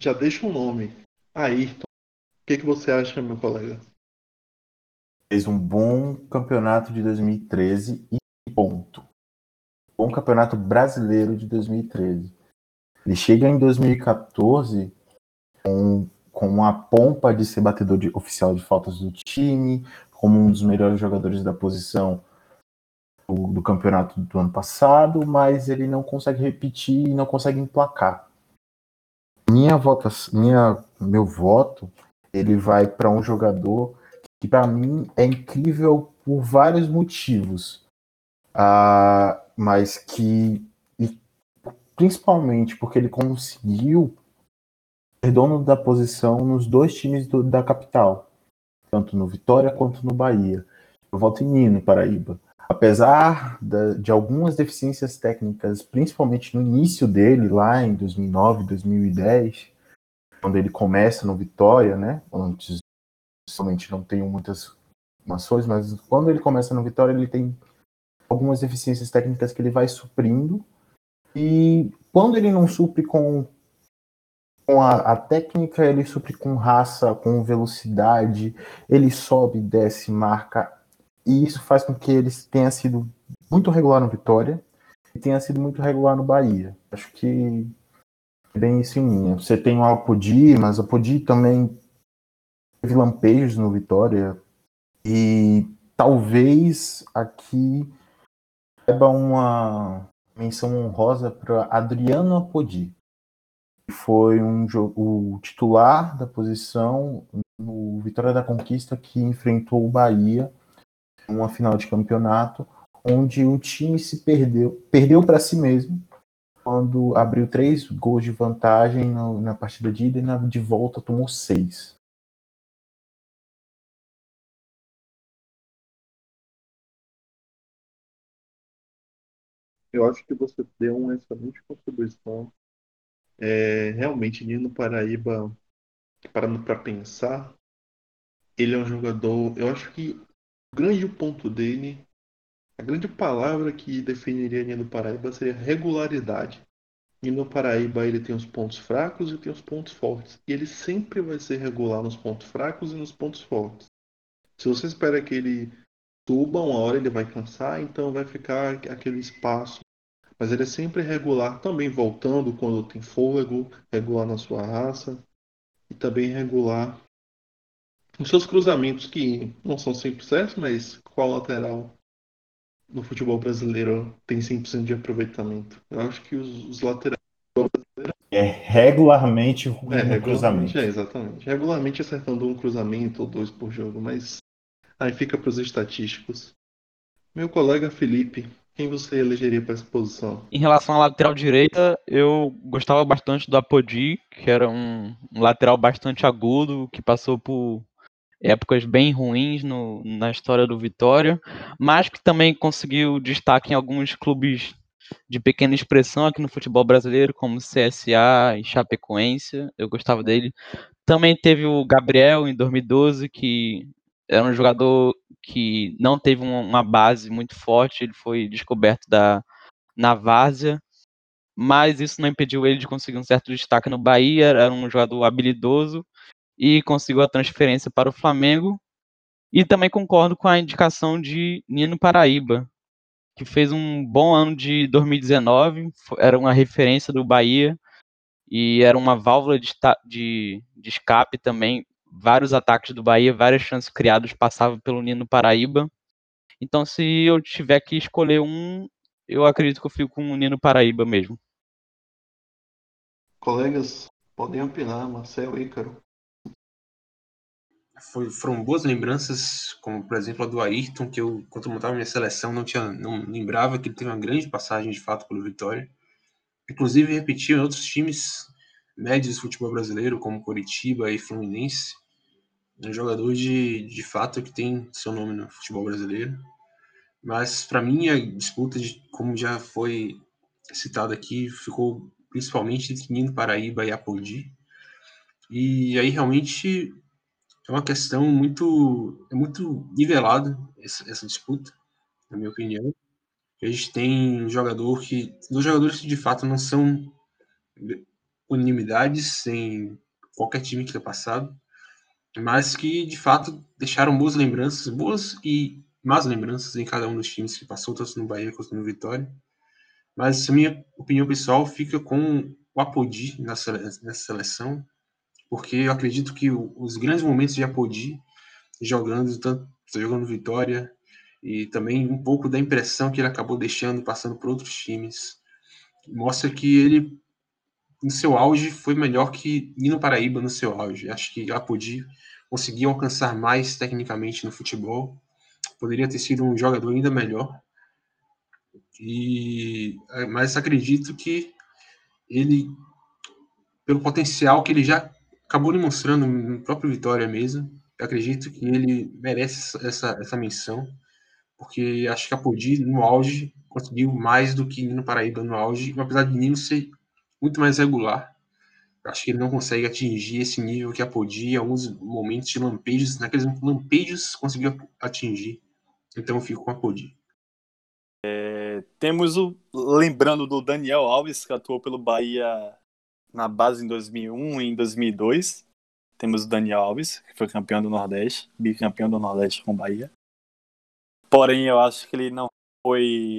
Já deixa o um nome. Ayrton. O que, que você acha, meu colega? Fez um bom campeonato de 2013 e ponto. Bom campeonato brasileiro de 2013. Ele chega em 2014 com, com uma pompa de ser batedor de, oficial de faltas do time, como um dos melhores jogadores da posição do, do campeonato do ano passado, mas ele não consegue repetir e não consegue emplacar. Minha vota, minha, meu voto, ele vai para um jogador que para mim é incrível por vários motivos, uh, mas que principalmente porque ele conseguiu ser dono da posição nos dois times do, da capital, tanto no Vitória quanto no Bahia. Eu voto em Nino Paraíba. Apesar de algumas deficiências técnicas, principalmente no início dele, lá em 2009, 2010, quando ele começa no Vitória, né? Antes, somente não tenho muitas informações, mas quando ele começa no Vitória, ele tem algumas deficiências técnicas que ele vai suprindo. E quando ele não supre com, com a, a técnica, ele supre com raça, com velocidade, ele sobe, desce, marca. E isso faz com que ele tenha sido muito regular no Vitória e tenha sido muito regular no Bahia. Acho que é bem isso em linha. Você tem o Apodi, mas o Apodi também teve lampejos no Vitória. E talvez aqui saiba uma menção honrosa para Adriano Apodi, que foi um o titular da posição no Vitória da Conquista que enfrentou o Bahia em uma final de campeonato, onde o time se perdeu, perdeu para si mesmo quando abriu três gols de vantagem na, na partida de ida e na de volta tomou seis. Eu acho que você deu uma excelente contribuição. É, realmente, Nino Paraíba, parando para pensar, ele é um jogador. Eu acho que o grande ponto dele, a grande palavra que definiria Nino Paraíba seria regularidade. Nino Paraíba ele tem os pontos fracos e tem os pontos fortes. E ele sempre vai ser regular nos pontos fracos e nos pontos fortes. Se você espera que ele suba, uma hora ele vai cansar, então vai ficar aquele espaço. Mas ele é sempre regular, também voltando quando tem fôlego, regular na sua raça e também regular os seus cruzamentos que não são sempre certos, mas qual lateral no futebol brasileiro tem 100% de aproveitamento? Eu acho que os, os laterais é regularmente ruim é, no cruzamento. É, exatamente. Regularmente acertando um cruzamento ou dois por jogo, mas Aí fica para os estatísticos. Meu colega Felipe, quem você elegeria para essa posição? Em relação à lateral direita, eu gostava bastante do Apodi, que era um, um lateral bastante agudo, que passou por épocas bem ruins no, na história do Vitória, mas que também conseguiu destaque em alguns clubes de pequena expressão aqui no futebol brasileiro, como CSA e Chapecoense. Eu gostava dele. Também teve o Gabriel em 2012, que era um jogador que não teve uma base muito forte, ele foi descoberto da, na várzea, mas isso não impediu ele de conseguir um certo destaque no Bahia, era um jogador habilidoso e conseguiu a transferência para o Flamengo. E também concordo com a indicação de Nino Paraíba, que fez um bom ano de 2019, era uma referência do Bahia e era uma válvula de, de, de escape também vários ataques do Bahia, várias chances criadas passavam pelo Nino Paraíba. Então, se eu tiver que escolher um, eu acredito que eu fico com o Nino Paraíba mesmo. Colegas, podem opinar, Marcelo e Ícaro. Foi, foram boas lembranças, como por exemplo a do Ayrton, que eu, quando eu montava minha seleção, não, tinha, não lembrava que ele teve uma grande passagem de fato pelo Vitória. Inclusive repetiu em outros times médios do futebol brasileiro, como Coritiba e Fluminense um jogador de, de fato que tem seu nome no futebol brasileiro. Mas para mim a disputa, de, como já foi citado aqui, ficou principalmente entre Nino Paraíba e Apodi. E aí realmente é uma questão muito é muito nivelada essa, essa disputa, na minha opinião. A gente tem um jogador que dois jogadores que de fato não são unanimidades em qualquer time que tenha passado mas que de fato deixaram boas lembranças, boas e más lembranças em cada um dos times que passou, tanto no Bahia quanto no Vitória. Mas a minha opinião pessoal fica com o Apodi nessa, seleção, porque eu acredito que os grandes momentos de Apodi jogando, tanto jogando Vitória, e também um pouco da impressão que ele acabou deixando passando por outros times, mostra que ele no seu auge foi melhor que Nino Paraíba no seu auge. Acho que Apodi conseguiu alcançar mais tecnicamente no futebol. Poderia ter sido um jogador ainda melhor. E mas acredito que ele pelo potencial que ele já acabou demonstrando no próprio Vitória mesmo, acredito que ele merece essa, essa menção, porque acho que a Podi, no auge, conseguiu mais do que Nino Paraíba no auge, apesar de Nino ser muito mais regular. Acho que ele não consegue atingir esse nível que a Podi, em alguns momentos de lampejos, naqueles lampejos, conseguiu atingir. Então eu fico com a Podi. É, temos o. Lembrando do Daniel Alves, que atuou pelo Bahia na base em 2001 e em 2002. Temos o Daniel Alves, que foi campeão do Nordeste, bicampeão do Nordeste com o Bahia. Porém, eu acho que ele não foi.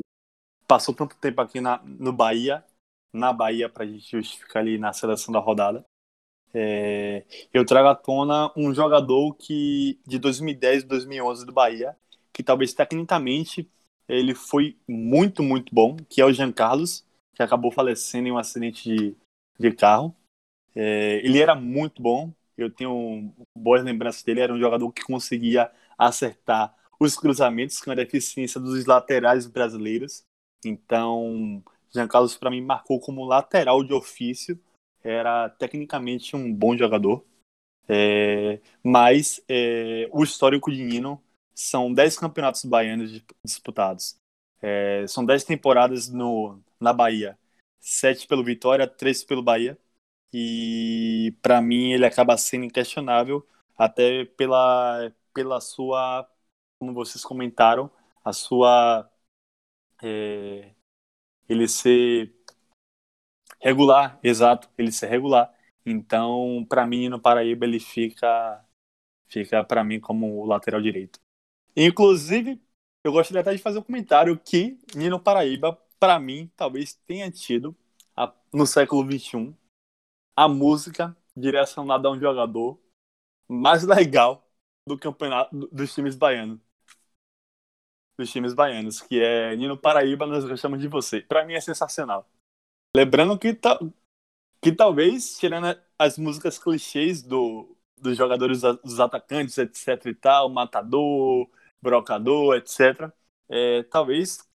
Passou tanto tempo aqui na, no Bahia, na Bahia, para a gente justificar ali na seleção da rodada. É, eu trago à tona um jogador que de 2010 e 2011 do Bahia, que talvez tecnicamente ele foi muito, muito bom, que é o Jean Carlos, que acabou falecendo em um acidente de, de carro. É, ele era muito bom, eu tenho boas lembranças dele, era um jogador que conseguia acertar os cruzamentos com a deficiência dos laterais brasileiros. Então, Jean Carlos para mim marcou como lateral de ofício, era tecnicamente um bom jogador. É, mas é, o histórico de Nino são 10 campeonatos baianos disputados. É, são 10 temporadas no, na Bahia. 7 pelo Vitória, 3 pelo Bahia. E para mim ele acaba sendo inquestionável, até pela, pela sua, como vocês comentaram, a sua. É, ele ser regular, exato, ele ser regular. Então, para mim, no Paraíba, ele fica, fica para mim como o lateral direito. Inclusive, eu gostaria até de fazer um comentário que Nino Paraíba, para mim, talvez tenha tido, a, no século XXI, a música direcionada a um jogador mais legal do campeonato dos times baianos. Dos times baianos, que é Nino Paraíba, nós gostamos de você. Para mim é sensacional. Lembrando que, ta, que talvez, tirando as músicas clichês do, dos jogadores, dos atacantes, etc e tal, Matador, brocador, etc. É, talvez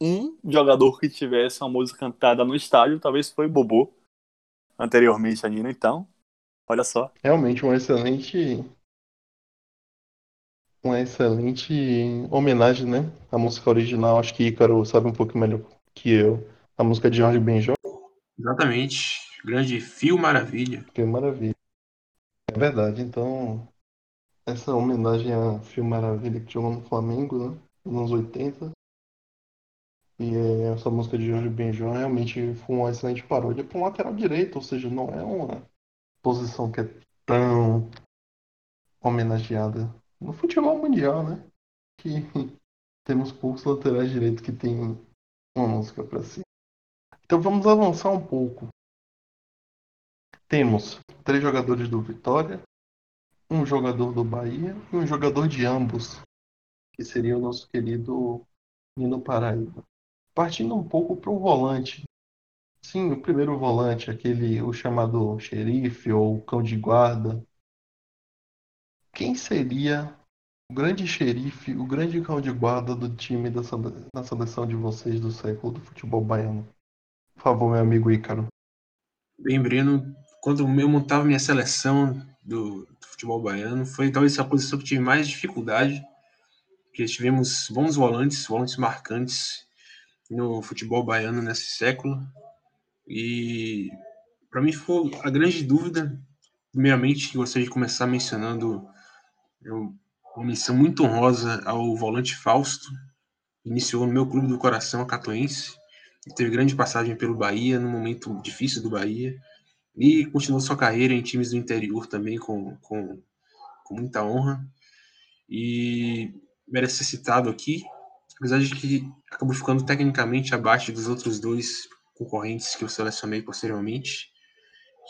um jogador que tivesse uma música cantada no estádio, talvez foi Bobô, anteriormente a Nino, então. Olha só. Realmente um excelente. Uma excelente homenagem, né? A música original. Acho que Ícaro sabe um pouco melhor que eu. A música de Jorge Benjó. Exatamente. Grande Fio Maravilha. Fio Maravilha. É verdade, então essa homenagem a Fio Maravilha que jogou no Flamengo, né? Nos 80. E é, essa música de Jorge Benjó realmente foi uma excelente paródia para um lateral direito, ou seja, não é uma posição que é tão homenageada no futebol mundial, né? Que temos poucos laterais direitos que tem uma música para si. Então vamos avançar um pouco. Temos três jogadores do Vitória, um jogador do Bahia e um jogador de ambos, que seria o nosso querido Nino Paraíba. Partindo um pouco para o volante. Sim, o primeiro volante, aquele o chamado xerife ou cão de guarda. Quem seria o grande xerife, o grande cão de guarda do time da, da seleção de vocês do século do futebol baiano? Por favor, meu amigo Ícaro. Bem, Breno, quando eu montava minha seleção do, do, futebol baiano, foi talvez a posição que tive mais dificuldade, porque tivemos bons volantes, volantes marcantes no futebol baiano nesse século. E para mim foi a grande dúvida, primeiramente, que gostaria de começar mencionando uma missão muito honrosa ao volante Fausto, iniciou no meu clube do coração, a Catoense, teve grande passagem pelo Bahia, num momento difícil do Bahia, e continuou sua carreira em times do interior também com, com, com muita honra. E merece ser citado aqui, apesar de que acabou ficando tecnicamente abaixo dos outros dois concorrentes que eu selecionei posteriormente,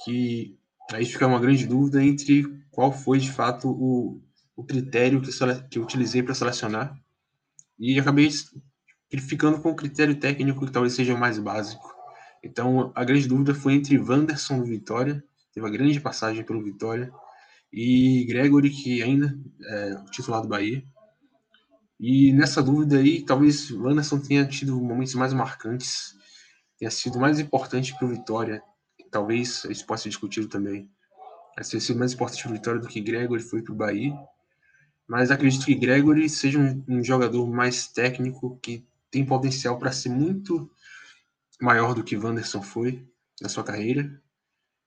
que aí fica uma grande dúvida entre qual foi de fato o, o critério que, que eu utilizei para selecionar. E acabei ficando com o critério técnico que talvez seja o mais básico, então, a grande dúvida foi entre Wanderson do Vitória, teve uma grande passagem pelo Vitória, e Gregory, que ainda é titular do Bahia. E nessa dúvida aí, talvez Wanderson tenha tido momentos mais marcantes, tenha sido mais importante para o Vitória. Talvez isso possa ser discutido também. Mas tenha sido mais importante para o Vitória do que Gregory foi para o Bahia. Mas acredito que Gregory seja um, um jogador mais técnico que tem potencial para ser muito maior do que Wanderson foi na sua carreira.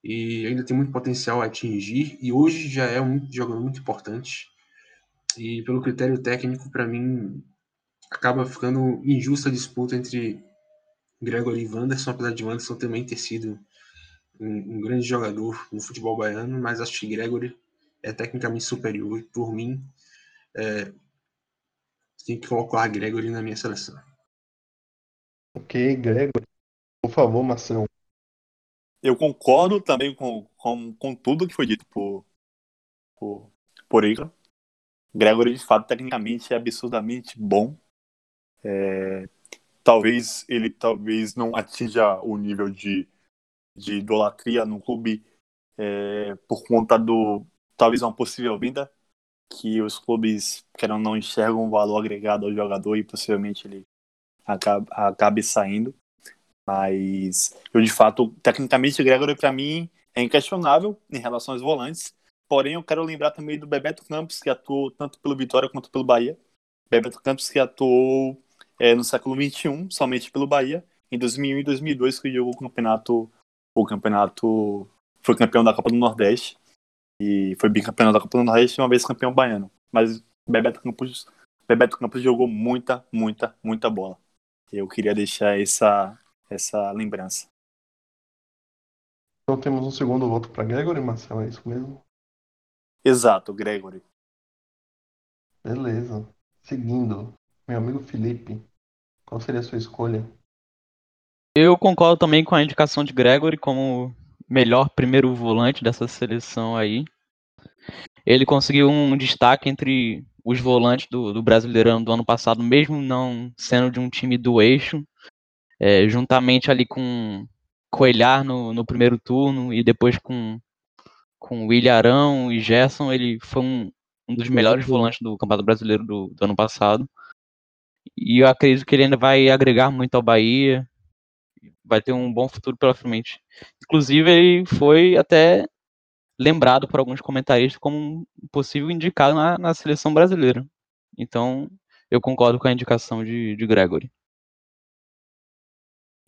E ainda tem muito potencial a atingir. E hoje já é um jogador muito importante. E pelo critério técnico para mim acaba ficando injusta a disputa entre Gregory e Wanderson, apesar de Wanderson também ter sido um, um grande jogador no futebol baiano, mas acho que Gregory é tecnicamente superior e por mim é, tem que colocar Gregory na minha seleção. Ok, Gregory. Por favor, Marcelo. Eu concordo também com, com, com tudo que foi dito por, por, por Igor. Gregory, de fato, tecnicamente é absurdamente bom. É, talvez ele talvez não atinja o nível de, de idolatria no clube é, por conta do talvez uma possível venda que os clubes querem não enxergam um valor agregado ao jogador e possivelmente ele acabe, acabe saindo. Mas eu, de fato, tecnicamente, o Gregory, para mim, é inquestionável em relação aos volantes. Porém, eu quero lembrar também do Bebeto Campos, que atuou tanto pelo Vitória quanto pelo Bahia. Bebeto Campos, que atuou é, no século XXI, somente pelo Bahia, em 2001 e 2002, que jogou o campeonato, o campeonato, foi campeão da Copa do Nordeste e foi bicampeão da Copa do Nordeste e uma vez campeão baiano. Mas Bebeto Campos, Bebeto Campos jogou muita, muita, muita bola. Eu queria deixar essa, essa lembrança. Então temos um segundo voto para Gregory, Marcelo, é isso mesmo? Exato, Gregory. Beleza. Seguindo, meu amigo Felipe, qual seria a sua escolha? Eu concordo também com a indicação de Gregory como melhor primeiro volante dessa seleção aí. Ele conseguiu um destaque entre os volantes do, do Brasileirão do ano passado, mesmo não sendo de um time do eixo, é, juntamente ali com Coelhar no, no primeiro turno e depois com, com William Arão e Gerson, ele foi um, um dos melhores volantes do Campeonato Brasileiro do, do ano passado. E eu acredito que ele ainda vai agregar muito ao Bahia, vai ter um bom futuro pela frente. Inclusive, ele foi até lembrado por alguns comentaristas como um possível indicado na, na seleção brasileira. Então, eu concordo com a indicação de, de Gregory.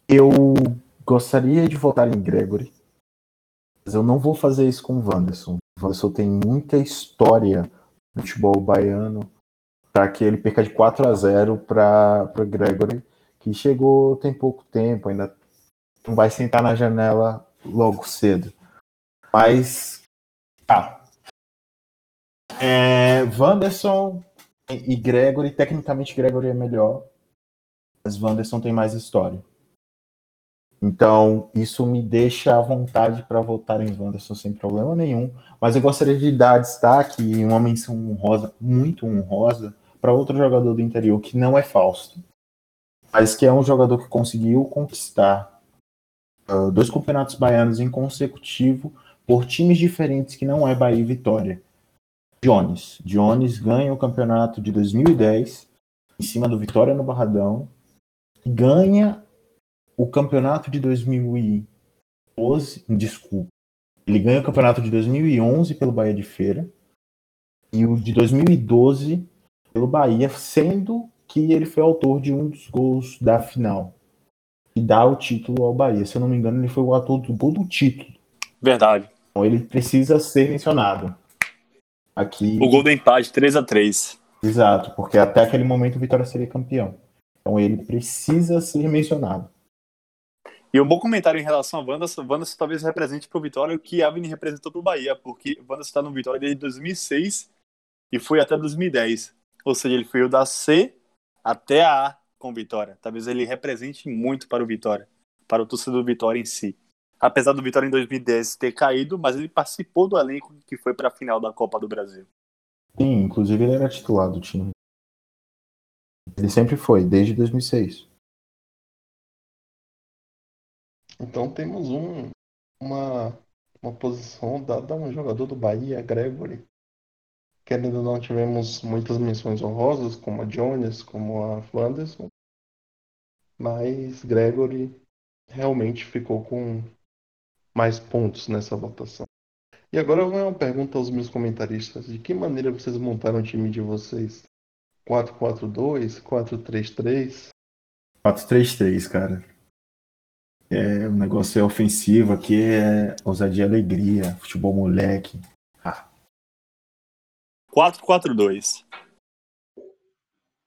Eu gostaria de votar em Gregory, mas eu não vou fazer isso com o Wanderson. O Wanderson tem muita história no futebol baiano para que ele perca de 4 a 0 para Gregory, que chegou tem pouco tempo, ainda não vai sentar na janela logo cedo. Mas, tá. É, Wanderson e Gregory, tecnicamente Gregory é melhor, mas Wanderson tem mais história. Então, isso me deixa à vontade para votar em Wanderson sem problema nenhum. Mas eu gostaria de dar destaque e uma menção honrosa, muito honrosa, para outro jogador do interior que não é Fausto, mas que é um jogador que conseguiu conquistar uh, dois campeonatos baianos em consecutivo por times diferentes que não é Bahia e Vitória. Jones. Jones ganha o campeonato de 2010 em cima do Vitória no Barradão. Ganha o campeonato de 2012, desculpa. Ele ganha o campeonato de 2011 pelo Bahia de Feira e o de 2012 pelo Bahia, sendo que ele foi autor de um dos gols da final e dá o título ao Bahia. Se eu não me engano, ele foi o autor do gol do título. Verdade. Então ele precisa ser mencionado. Aqui. O gol do empate, 3 a 3 Exato, porque até aquele momento o Vitória seria campeão. Então ele precisa ser mencionado. E um bom comentário em relação a Wanderson, Wanderson talvez represente para o Vitória o que Avni representou para o Bahia, porque Wanderson está no Vitória desde 2006 e foi até 2010. Ou seja, ele foi o da C até a A com Vitória. Talvez ele represente muito para o Vitória, para o torcedor do Vitória em si. Apesar do Vitória em 2010 ter caído, mas ele participou do elenco que foi para a final da Copa do Brasil. Sim, inclusive ele era titular do time. Ele sempre foi, desde 2006. Então temos um, uma, uma posição dada a um jogador do Bahia, Gregory. Querendo ou não, tivemos muitas menções honrosas, como a Jones, como a Wanderson. Mas Gregory realmente ficou com mais pontos nessa votação. E agora eu vou uma pergunta aos meus comentaristas. De que maneira vocês montaram o time de vocês? 4-4-2? 4-3-3? 4-3-3, cara. É, o negócio é ofensivo aqui, é ousadia e alegria, futebol moleque. Ah. 4-4-2.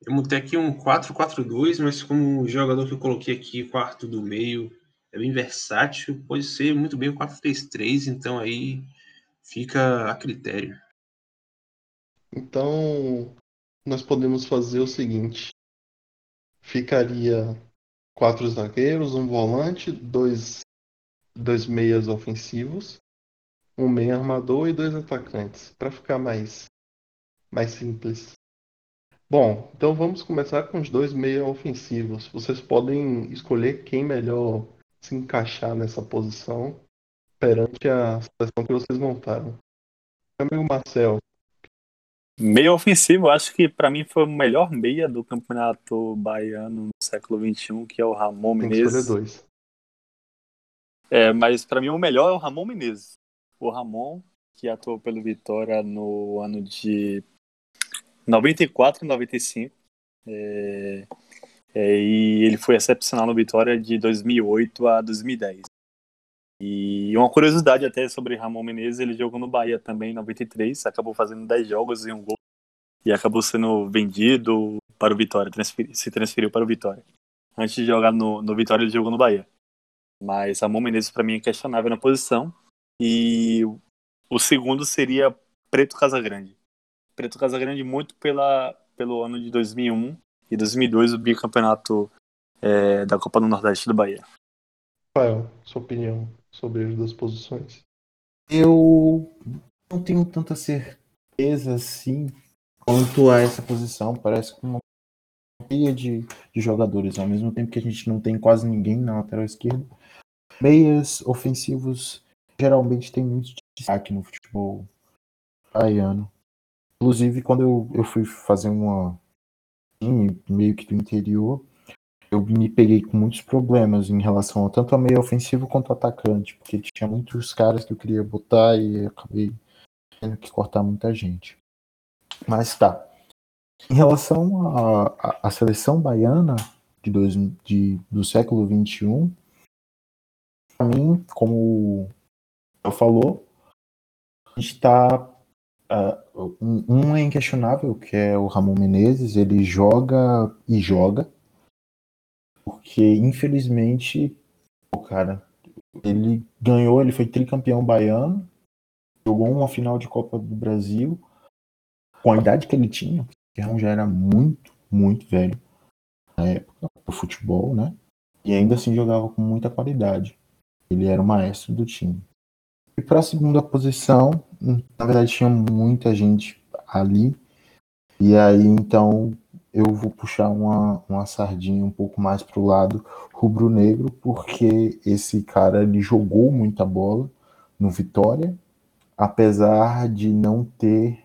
Eu montei aqui um 4-4-2, mas como o jogador que eu coloquei aqui, quarto do meio, é bem versátil, pode ser muito bem o 4-3-3, então aí fica a critério. Então, nós podemos fazer o seguinte: ficaria quatro zagueiros, um volante, dois, dois meias ofensivos, um meia armador e dois atacantes, para ficar mais, mais simples. Bom, então vamos começar com os dois meia ofensivos. Vocês podem escolher quem melhor se encaixar nessa posição perante a seleção que vocês montaram. Meu amigo Marcel. Meia ofensivo, acho que para mim foi o melhor meia do campeonato baiano no século XXI, que é o Ramon Menezes. dois. É, mas para mim o melhor é o Ramon Menezes. O Ramon, que atuou pelo Vitória no ano de 94 e 95. É, é, e ele foi excepcional no Vitória de 2008 a 2010. E uma curiosidade até sobre Ramon Menezes, ele jogou no Bahia também em 93, acabou fazendo 10 jogos e um gol. E acabou sendo vendido para o Vitória, transferi- se transferiu para o Vitória. Antes de jogar no, no Vitória, ele jogou no Bahia. Mas Ramon Menezes, para mim, é questionável na posição. E o segundo seria Preto Casagrande. Preto Casagrande muito pela, pelo ano de 2001 e 2002, o bicampeonato é, da Copa do Nordeste do Bahia. Rafael, sua opinião sobre as duas posições. Eu não tenho tanta certeza assim quanto a essa posição. Parece que uma meia de, de jogadores, ao mesmo tempo que a gente não tem quase ninguém na lateral esquerda. Meias ofensivos geralmente tem muito destaque no futebol baiano. Inclusive, quando eu, eu fui fazer uma meio que do interior, eu me peguei com muitos problemas em relação tanto a meio ofensivo quanto ao atacante, porque tinha muitos caras que eu queria botar e acabei tendo que cortar muita gente. Mas tá. Em relação à seleção baiana de dois, de, do século XXI, para mim, como eu falou, a gente está um, um é inquestionável, que é o Ramon Menezes, ele joga e joga, porque infelizmente, o cara, ele ganhou, ele foi tricampeão baiano, jogou uma final de Copa do Brasil, com a idade que ele tinha, Guerrão já era muito, muito velho na época, do futebol, né? E ainda assim jogava com muita qualidade. Ele era o maestro do time. E para a segunda posição, na verdade tinha muita gente ali. E aí então eu vou puxar uma, uma sardinha um pouco mais pro lado rubro-negro, porque esse cara ele jogou muita bola no Vitória, apesar de não ter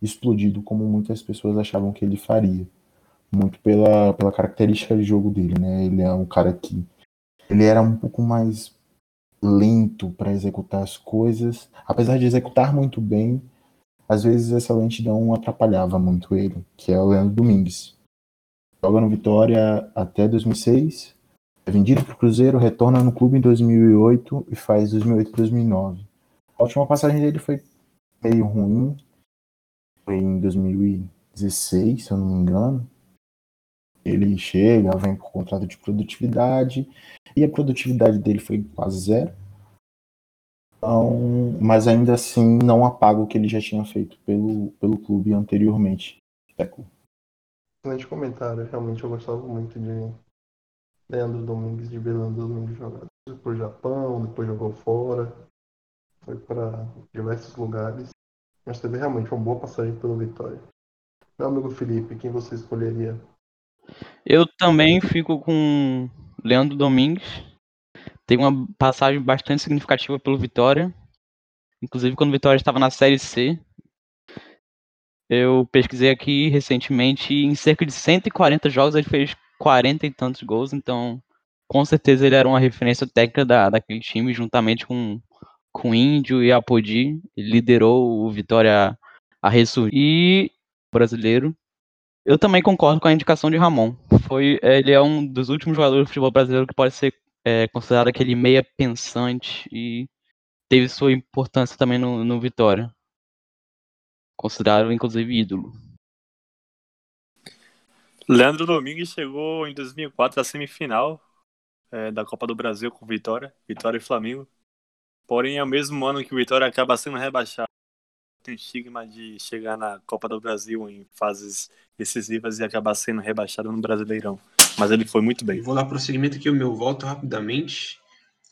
explodido como muitas pessoas achavam que ele faria. Muito pela, pela característica de jogo dele, né? Ele é um cara que ele era um pouco mais lento para executar as coisas, apesar de executar muito bem, às vezes essa lentidão atrapalhava muito ele, que é o Leandro Domingues. Joga no Vitória até 2006, é vendido para o Cruzeiro, retorna no clube em 2008 e faz 2008 2009. A última passagem dele foi meio ruim, foi em 2016, se eu não me engano. Ele chega, vem por contrato de produtividade, e a produtividade dele foi quase zero. Então, mas ainda assim não apaga o que ele já tinha feito pelo, pelo clube anteriormente. Excelente comentário. Realmente eu gostava muito de Leandro Domingues, de ver Leandro Domingues jogar. Foi pro Japão, depois jogou fora, foi para diversos lugares. Mas teve realmente uma boa passagem pelo Vitória. Meu amigo Felipe, quem você escolheria? Eu também fico com Leandro Domingues. Tem uma passagem bastante significativa pelo Vitória. Inclusive quando o Vitória estava na Série C. Eu pesquisei aqui recentemente, em cerca de 140 jogos ele fez 40 e tantos gols, então com certeza ele era uma referência técnica da, daquele time, juntamente com, com Índio e Apodi, ele liderou o Vitória a ressurgir. E brasileiro, eu também concordo com a indicação de Ramon. Foi, ele é um dos últimos jogadores do futebol brasileiro que pode ser é, considerado aquele meia pensante e teve sua importância também no, no Vitória. Considerado, inclusive, ídolo. Leandro Domingues chegou em 2004 à semifinal é, da Copa do Brasil com Vitória, Vitória e Flamengo. Porém, é o mesmo ano que o Vitória acaba sendo rebaixado. Tem estigma de chegar na Copa do Brasil em fases decisivas e acabar sendo rebaixado no Brasileirão. Mas ele foi muito bem. Vou dar prosseguimento aqui o meu voto rapidamente.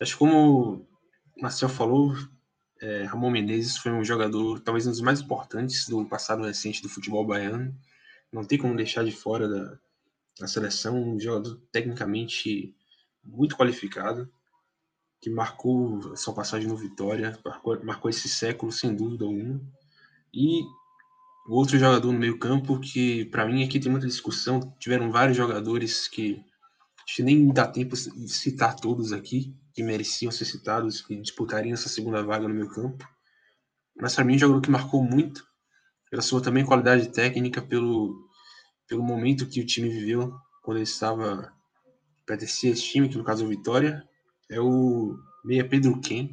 Acho que como o Marcel falou, é, Ramon Menezes foi um jogador talvez um dos mais importantes do passado recente do futebol baiano não tem como deixar de fora da, da seleção um jogador tecnicamente muito qualificado, que marcou sua passagem no Vitória, marcou, marcou esse século sem dúvida alguma. E o outro jogador no meio campo que, para mim, aqui tem muita discussão, tiveram vários jogadores que acho que nem dá tempo de citar todos aqui, que mereciam ser citados, que disputariam essa segunda vaga no meio campo. Mas para mim, um jogador que marcou muito, pela sua também qualidade técnica, pelo, pelo momento que o time viveu quando ele estava pertencia a esse time, que no caso é o Vitória, é o meia Pedro Ken.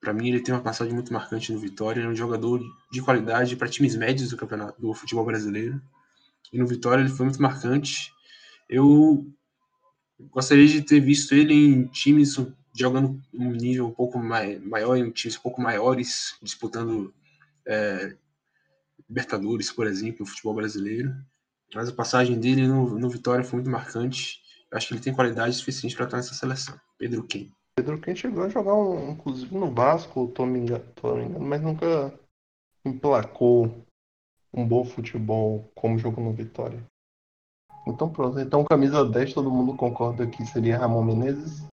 Para mim ele tem uma passagem muito marcante no Vitória, ele é um jogador de qualidade para times médios do campeonato do futebol brasileiro. E no Vitória ele foi muito marcante. Eu gostaria de ter visto ele em times jogando um nível um pouco mais, maior, em times um pouco maiores, disputando é, Libertadores, por exemplo, no futebol brasileiro. Mas a passagem dele no, no Vitória foi muito marcante. Eu acho que ele tem qualidade suficiente para estar nessa seleção. Pedro Quem. Pedro Quem chegou a jogar, um, inclusive, no Vasco, tô me enganando, mas nunca emplacou um bom futebol como jogou no Vitória. Então pronto, então camisa 10 todo mundo concorda que seria Ramon Menezes?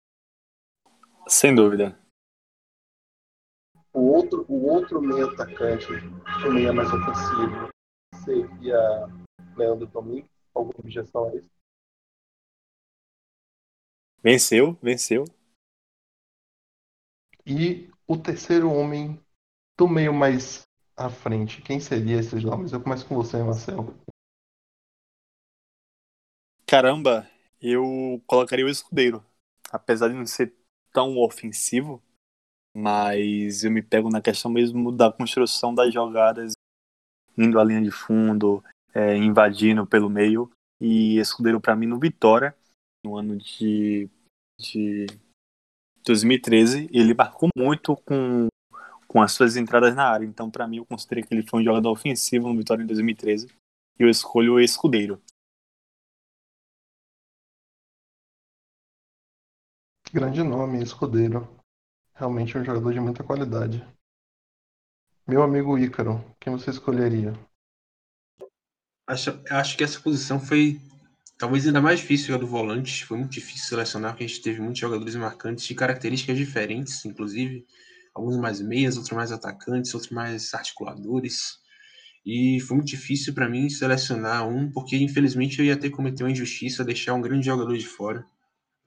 Sem dúvida. O outro, o outro meio atacante, o meio mais ofensivo, seria Leandro Domingues. Alguma objeção a isso? Venceu, venceu. E o terceiro homem do meio mais à frente, quem seria esses nomes? Eu começo com você, Marcel. Caramba, eu colocaria o escudeiro. Apesar de não ser tão ofensivo, mas eu me pego na questão mesmo da construção das jogadas, indo à linha de fundo, é, invadindo pelo meio. E escudeiro para mim no Vitória, no ano de, de 2013, ele marcou muito com, com as suas entradas na área. Então, para mim, eu considerei que ele foi um jogador ofensivo no Vitória em 2013. E eu escolho o escudeiro. Grande nome, escudeiro. Realmente um jogador de muita qualidade. Meu amigo Ícaro, quem você escolheria? Acho, acho que essa posição foi talvez ainda mais difícil a do volante. Foi muito difícil selecionar, porque a gente teve muitos jogadores marcantes de características diferentes, inclusive alguns mais meias, outros mais atacantes, outros mais articuladores. E foi muito difícil para mim selecionar um, porque infelizmente eu ia ter cometer uma injustiça, deixar um grande jogador de fora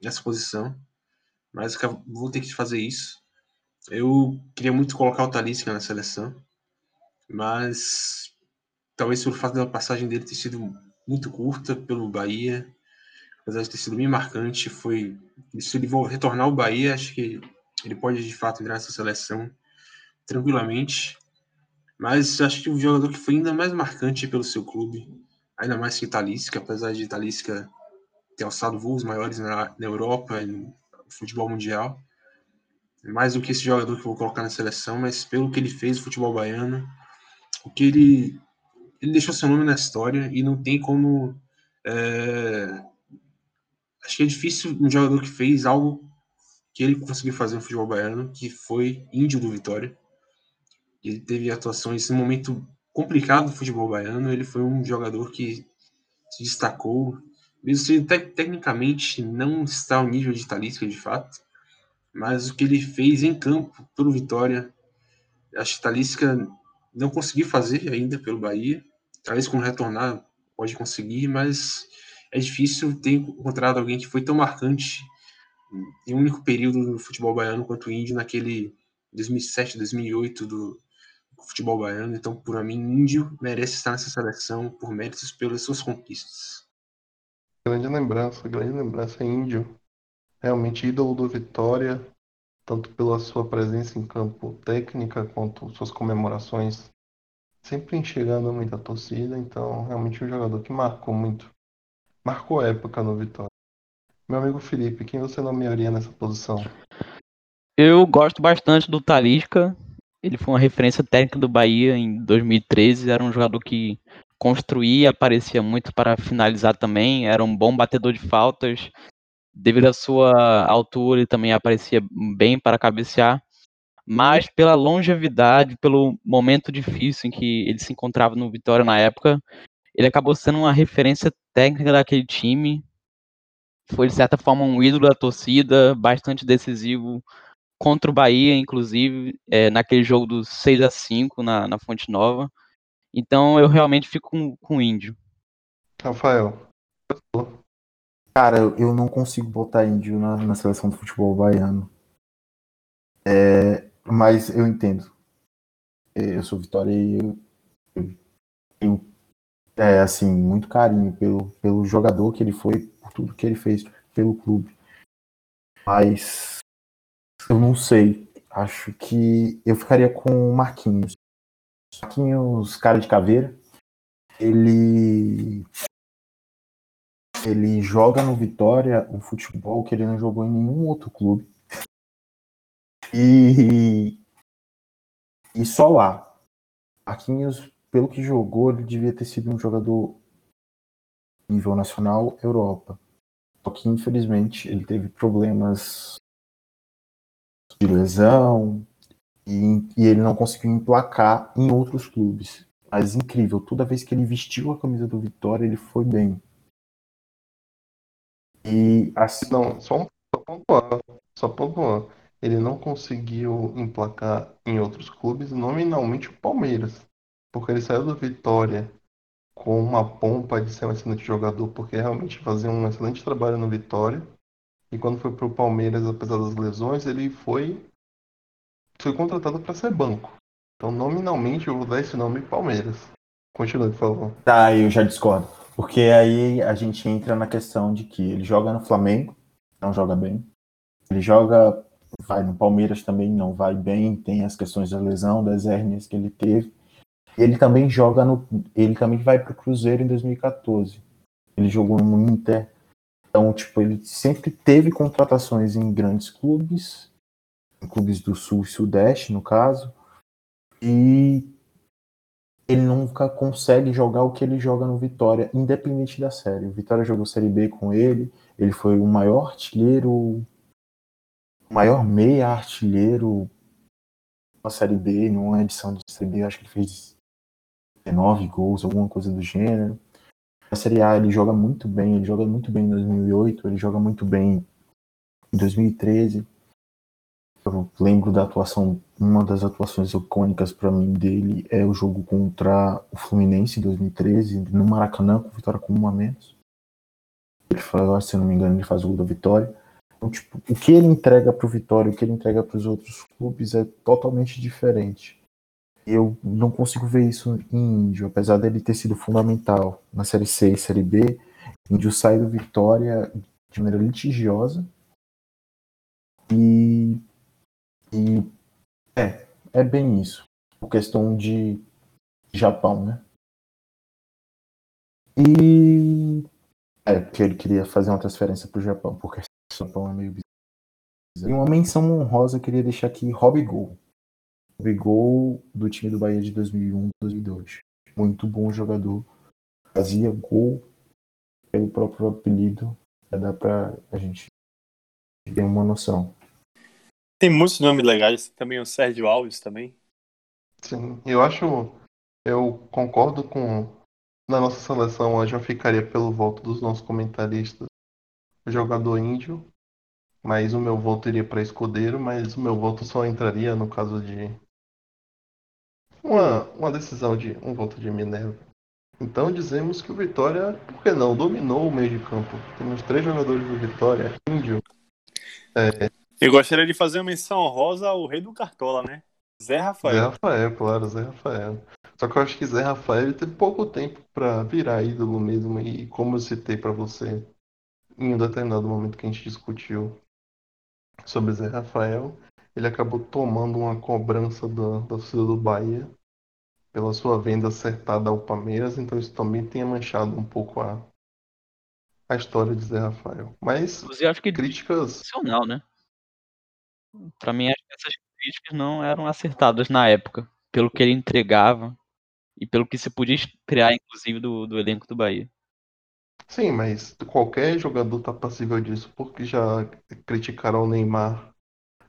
nessa posição. Mas vou ter que fazer isso. Eu queria muito colocar o Talisca na seleção, mas talvez pelo fato da passagem dele ter sido muito curta pelo Bahia, apesar de ter sido bem marcante, foi se ele for retornar ao Bahia, acho que ele pode de fato entrar nessa seleção tranquilamente. Mas acho que o jogador que foi ainda mais marcante pelo seu clube, ainda mais que Talisca, apesar de Talisca ter alçado voos maiores na, na Europa e no futebol mundial, mais do que esse jogador que eu vou colocar na seleção, mas pelo que ele fez no futebol baiano, o que ele ele deixou seu nome na história e não tem como. É... Acho que é difícil um jogador que fez algo que ele conseguiu fazer no futebol baiano, que foi índio do Vitória. Ele teve atuações em um momento complicado do futebol baiano. Ele foi um jogador que se destacou, mesmo se te tecnicamente não está ao nível de Talisca de fato, mas o que ele fez em campo pelo Vitória, acho que Talisca não conseguiu fazer ainda pelo Bahia. Talvez quando retornar pode conseguir, mas é difícil ter encontrado alguém que foi tão marcante em um único período no futebol baiano quanto o Índio naquele 2007, 2008 do futebol baiano. Então, por mim, Índio merece estar nessa seleção por méritos pelas suas conquistas. Grande lembrança, grande lembrança, Índio. Realmente ídolo do Vitória, tanto pela sua presença em campo técnica quanto suas comemorações, sempre enxergando muita torcida. Então, realmente um jogador que marcou muito, marcou época no Vitória. Meu amigo Felipe, quem você nomearia nessa posição? Eu gosto bastante do Talisca. Ele foi uma referência técnica do Bahia em 2013. Era um jogador que construía, aparecia muito para finalizar também. Era um bom batedor de faltas. Devido à sua altura, ele também aparecia bem para cabecear. Mas pela longevidade, pelo momento difícil em que ele se encontrava no Vitória na época, ele acabou sendo uma referência técnica daquele time. Foi, de certa forma, um ídolo da torcida, bastante decisivo contra o Bahia, inclusive, é, naquele jogo dos 6 a 5 na, na Fonte Nova. Então eu realmente fico com, com o Índio. Rafael. Cara, eu não consigo botar Índio na, na seleção do futebol baiano. É, mas eu entendo. É, eu sou Vitória e eu, eu tenho é, assim, muito carinho pelo, pelo jogador que ele foi, por tudo que ele fez pelo clube. Mas eu não sei. Acho que eu ficaria com o Marquinhos. Marquinhos, cara de caveira. Ele. Ele joga no Vitória um futebol que ele não jogou em nenhum outro clube. E. E só lá. Marquinhos, pelo que jogou, ele devia ter sido um jogador nível nacional, Europa. Só que, infelizmente, ele teve problemas de lesão e, e, ele não conseguiu emplacar em outros clubes. Mas incrível, toda vez que ele vestiu a camisa do Vitória, ele foi bem. E assim. Não, só um pontuar, só pontuar. Ele não conseguiu emplacar em outros clubes, nominalmente o Palmeiras. Porque ele saiu do Vitória com uma pompa de ser um excelente jogador, porque realmente fazia um excelente trabalho no Vitória. E quando foi para o Palmeiras, apesar das lesões, ele foi foi contratado para ser banco. Então, nominalmente, eu vou dar esse nome Palmeiras. Continue, por favor. Tá, eu já discordo. Porque aí a gente entra na questão de que ele joga no Flamengo, não joga bem. Ele joga, vai no Palmeiras também, não vai bem. Tem as questões da lesão, das hérnias que ele teve. Ele também joga no. Ele também vai para o Cruzeiro em 2014. Ele jogou no Inter, então, tipo, ele sempre teve contratações em grandes clubes, em clubes do Sul e Sudeste, no caso, e ele nunca consegue jogar o que ele joga no Vitória, independente da série. O Vitória jogou Série B com ele, ele foi o maior artilheiro, o maior meia artilheiro na Série B, numa edição de Série B, acho que ele fez 19 gols, alguma coisa do gênero. Na Série A ele joga muito bem, ele joga muito bem em 2008, ele joga muito bem em 2013. Eu lembro da atuação, uma das atuações icônicas para mim dele é o jogo contra o Fluminense em 2013, no Maracanã, com vitória com um a menos. Ele faz, se não me engano, ele faz o gol da vitória. Então, tipo, o que ele entrega para o Vitória, o que ele entrega para os outros clubes é totalmente diferente eu não consigo ver isso em Índio, apesar dele ter sido fundamental na Série C e Série B. Índio sai do Vitória de maneira litigiosa e, e é, é bem isso. Por questão de Japão, né? E é, porque ele queria fazer uma transferência para o Japão, porque o Japão é meio bizarro. E uma menção honrosa eu queria deixar aqui Robbie Gol gol do time do Bahia de 2001 2002. Muito bom jogador. Fazia gol pelo próprio apelido. Dá pra a gente ter uma noção. Tem muitos nomes legais. Também o Sérgio Alves também. Sim, eu acho. Eu concordo com. Na nossa seleção hoje eu ficaria pelo voto dos nossos comentaristas. Jogador índio. Mas o meu voto iria para escudeiro, mas o meu voto só entraria no caso de uma, uma decisão de um voto de Minerva. Então dizemos que o Vitória, por que não, dominou o meio de campo. Temos três jogadores do Vitória, Índio, é, Eu gostaria de fazer uma menção honrosa ao rei do Cartola, né? Zé Zé Rafael. Rafael, claro, Zé Rafael. Só que eu acho que Zé Rafael teve pouco tempo pra virar ídolo mesmo. E como eu citei pra você em um determinado momento que a gente discutiu sobre Zé Rafael, ele acabou tomando uma cobrança da, da torcida do Bahia pela sua venda acertada ao Palmeiras, então isso também tenha manchado um pouco a, a história de Zé Rafael. Mas Inclusive, eu acho que críticas. excepcional, né? Pra mim, essas críticas não eram acertadas na época, pelo que ele entregava e pelo que se podia esperar, inclusive, do, do elenco do Bahia. Sim, mas qualquer jogador tá passível disso, porque já criticaram o Neymar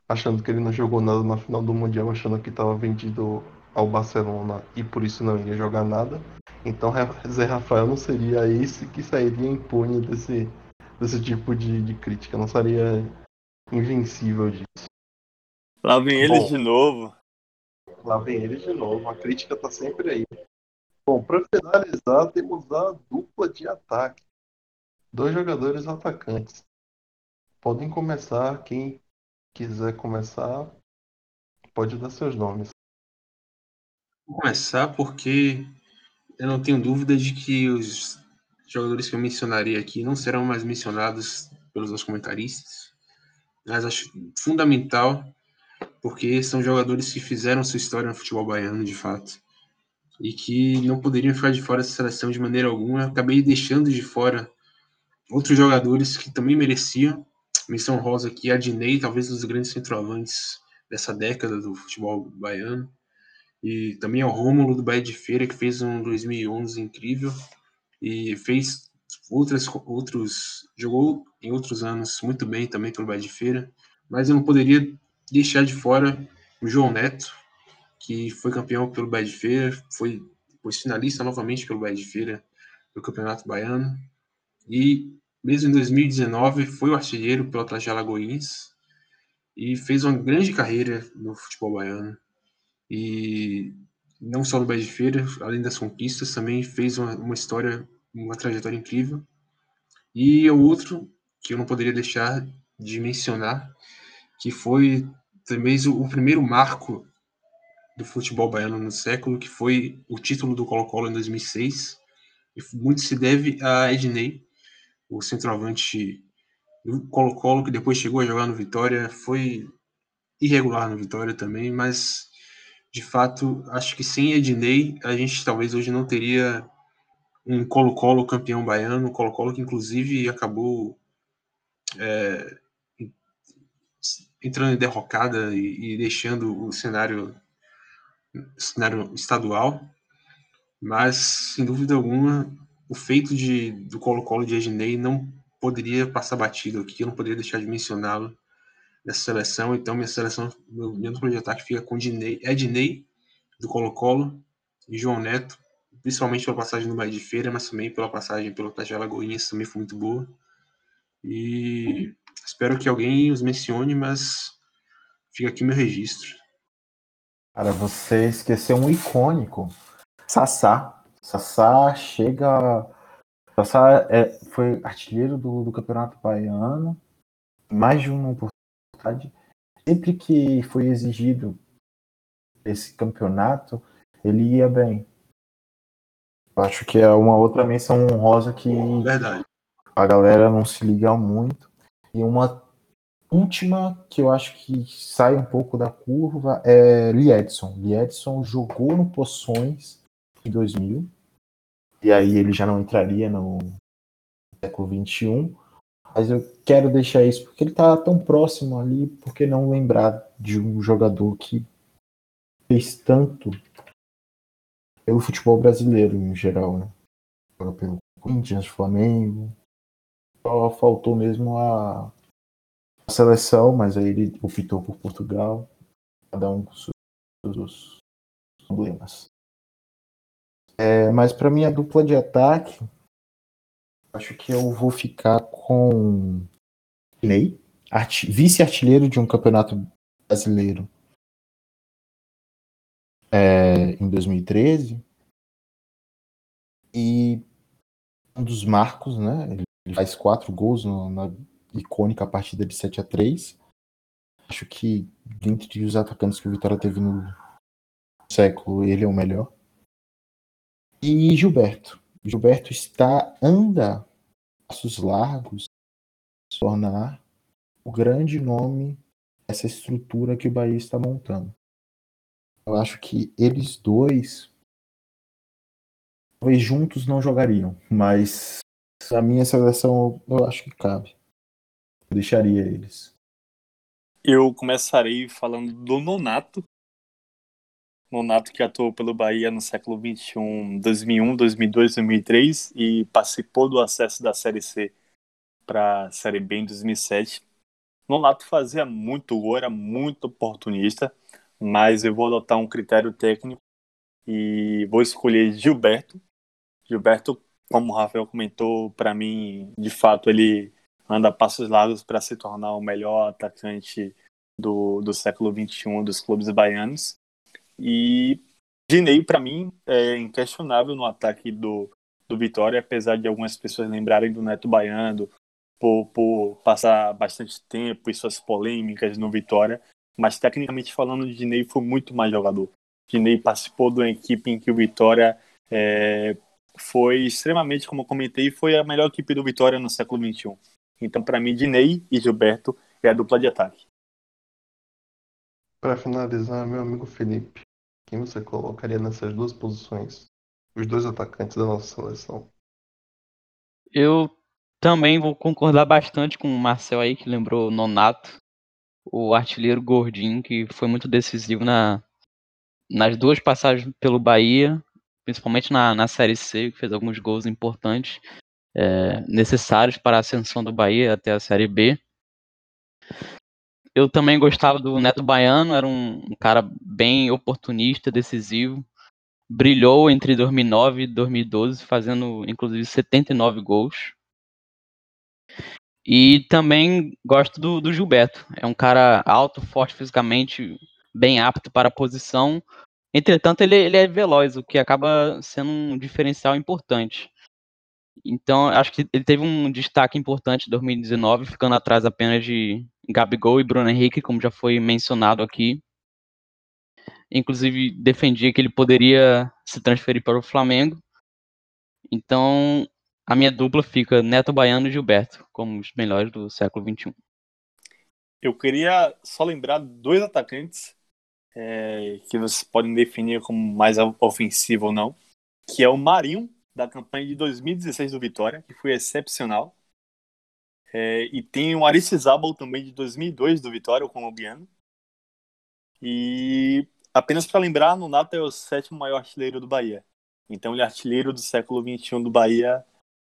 achando que ele não jogou nada na final do Mundial, achando que estava vendido ao Barcelona e por isso não ia jogar nada. Então Zé Rafael não seria esse que sairia impune desse, desse tipo de, de crítica, não seria invencível disso. Lá vem eles Bom. de novo. Lá vem ele de novo, a crítica tá sempre aí. Bom, para finalizar, temos a dupla de ataque. Dois jogadores atacantes. Podem começar, quem quiser começar, pode dar seus nomes. Vou começar porque eu não tenho dúvida de que os jogadores que eu mencionaria aqui não serão mais mencionados pelos meus comentaristas, mas acho fundamental porque são jogadores que fizeram sua história no futebol baiano, de fato, e que não poderiam ficar de fora dessa seleção de maneira alguma. Acabei deixando de fora outros jogadores que também mereciam. Menção rosa aqui, Adnei, talvez um dos grandes centroavantes dessa década do futebol baiano. E também ao Rômulo do Bahia de Feira, que fez um 2011 incrível e fez outras, outros. jogou em outros anos muito bem também pelo Bahia de Feira. Mas eu não poderia deixar de fora o João Neto, que foi campeão pelo Bahia de Feira, foi, foi finalista novamente pelo Bahia de Feira do Campeonato Baiano. E mesmo em 2019 foi o artilheiro pelo Atlético Alagoinhas e fez uma grande carreira no futebol baiano e não só no Bahia de Feira, além das conquistas, também fez uma, uma história, uma trajetória incrível. E o outro que eu não poderia deixar de mencionar, que foi também o, o primeiro marco do futebol baiano no século, que foi o título do Colo-Colo em 2006. E muito se deve a Ednei, o centroavante do Colo-Colo, que depois chegou a jogar no Vitória, foi irregular no Vitória também, mas de fato, acho que sem Ednei, a gente talvez hoje não teria um Colo-Colo campeão baiano, um Colo-Colo que inclusive acabou é, entrando em derrocada e, e, deixando o cenário, cenário estadual. Mas, sem dúvida alguma, o feito de, do Colo-Colo de Ednei não poderia passar batido aqui, eu não poderia deixar de mencioná-lo nessa seleção. Então, minha seleção, meu, meu núcleo de ataque fica com Ednei, Ednei do Colo-Colo e João Neto, principalmente pela passagem no Bahia de Feira, mas também pela passagem pelo Tajá Lagoinhas, também foi muito boa. E espero que alguém os mencione, mas fica aqui meu registro. Cara, você esqueceu um icônico. Sassá. Sassá chega. Sassá é, foi artilheiro do, do Campeonato Baiano. Mais de uma oportunidade. Sempre que foi exigido esse campeonato, ele ia bem. Acho que é uma outra menção honrosa que Verdade. a galera não se liga muito. E uma última que eu acho que sai um pouco da curva é Liedson. Liedson jogou no Poções em 2000. E aí ele já não entraria no século 21. Mas eu quero deixar isso porque ele tá tão próximo ali, por que não lembrar de um jogador que fez tanto pelo futebol brasileiro em geral, né? Pelo Corinthians, Flamengo. Só faltou mesmo a, a seleção, mas aí ele optou por Portugal. Cada um com seus problemas. É, mas para mim a dupla de ataque, acho que eu vou ficar com Ney, vice-artilheiro de um campeonato brasileiro é, em 2013 e um dos marcos, né? Ele faz quatro gols no, na icônica partida de 7 a 3 Acho que, dentre os atacantes que o Vitória teve no século, ele é o melhor. E Gilberto. Gilberto está, anda passos largos, se tornar o grande nome dessa estrutura que o Bahia está montando. Eu acho que eles dois talvez juntos não jogariam, mas a minha seleção eu acho que cabe. Eu deixaria eles. Eu começarei falando do Nonato. Nonato que atuou pelo Bahia no século XXI, 2001, 2002, 2003 e participou do acesso da Série C para a Série B em 2007. Nonato fazia muito gol, era muito oportunista, mas eu vou adotar um critério técnico e vou escolher Gilberto. Gilberto, como o Rafael comentou, para mim, de fato, ele anda passos largos para se tornar o melhor atacante do, do século XXI dos clubes baianos. E Dinei, para mim, é inquestionável no ataque do, do Vitória, apesar de algumas pessoas lembrarem do Neto Baiano por, por passar bastante tempo e suas polêmicas no Vitória. Mas, tecnicamente falando, Dinei foi muito mais jogador. Dinei participou de uma equipe em que o Vitória é, foi extremamente, como eu comentei, foi a melhor equipe do Vitória no século XXI. Então, para mim, Dinei e Gilberto é a dupla de ataque. Para finalizar, meu amigo Felipe, quem você colocaria nessas duas posições? Os dois atacantes da nossa seleção. Eu também vou concordar bastante com o Marcel aí, que lembrou Nonato, o artilheiro gordinho, que foi muito decisivo na, nas duas passagens pelo Bahia, principalmente na, na Série C, que fez alguns gols importantes é, necessários para a ascensão do Bahia até a Série B. Eu também gostava do Neto Baiano, era um, um cara bem oportunista, decisivo. Brilhou entre 2009 e 2012, fazendo inclusive 79 gols. E também gosto do, do, Gilberto. É um cara alto, forte fisicamente, bem apto para a posição. Entretanto, ele, ele, é veloz, o que acaba sendo um diferencial importante. Então, acho que ele teve um destaque importante em 2019, ficando atrás apenas de Gabigol e Bruno Henrique, como já foi mencionado aqui. Inclusive, defendia que ele poderia se transferir para o Flamengo. Então, a minha dupla fica Neto Baiano e Gilberto, como os melhores do século XXI. Eu queria só lembrar dois atacantes é, que vocês podem definir como mais ofensivo ou não, que é o Marinho da campanha de 2016 do Vitória, que foi excepcional. É, e tem o Aristizabal também de 2002 do Vitória, o colombiano. E apenas para lembrar, Nonato é o sétimo maior artilheiro do Bahia. Então ele é artilheiro do século XXI do Bahia.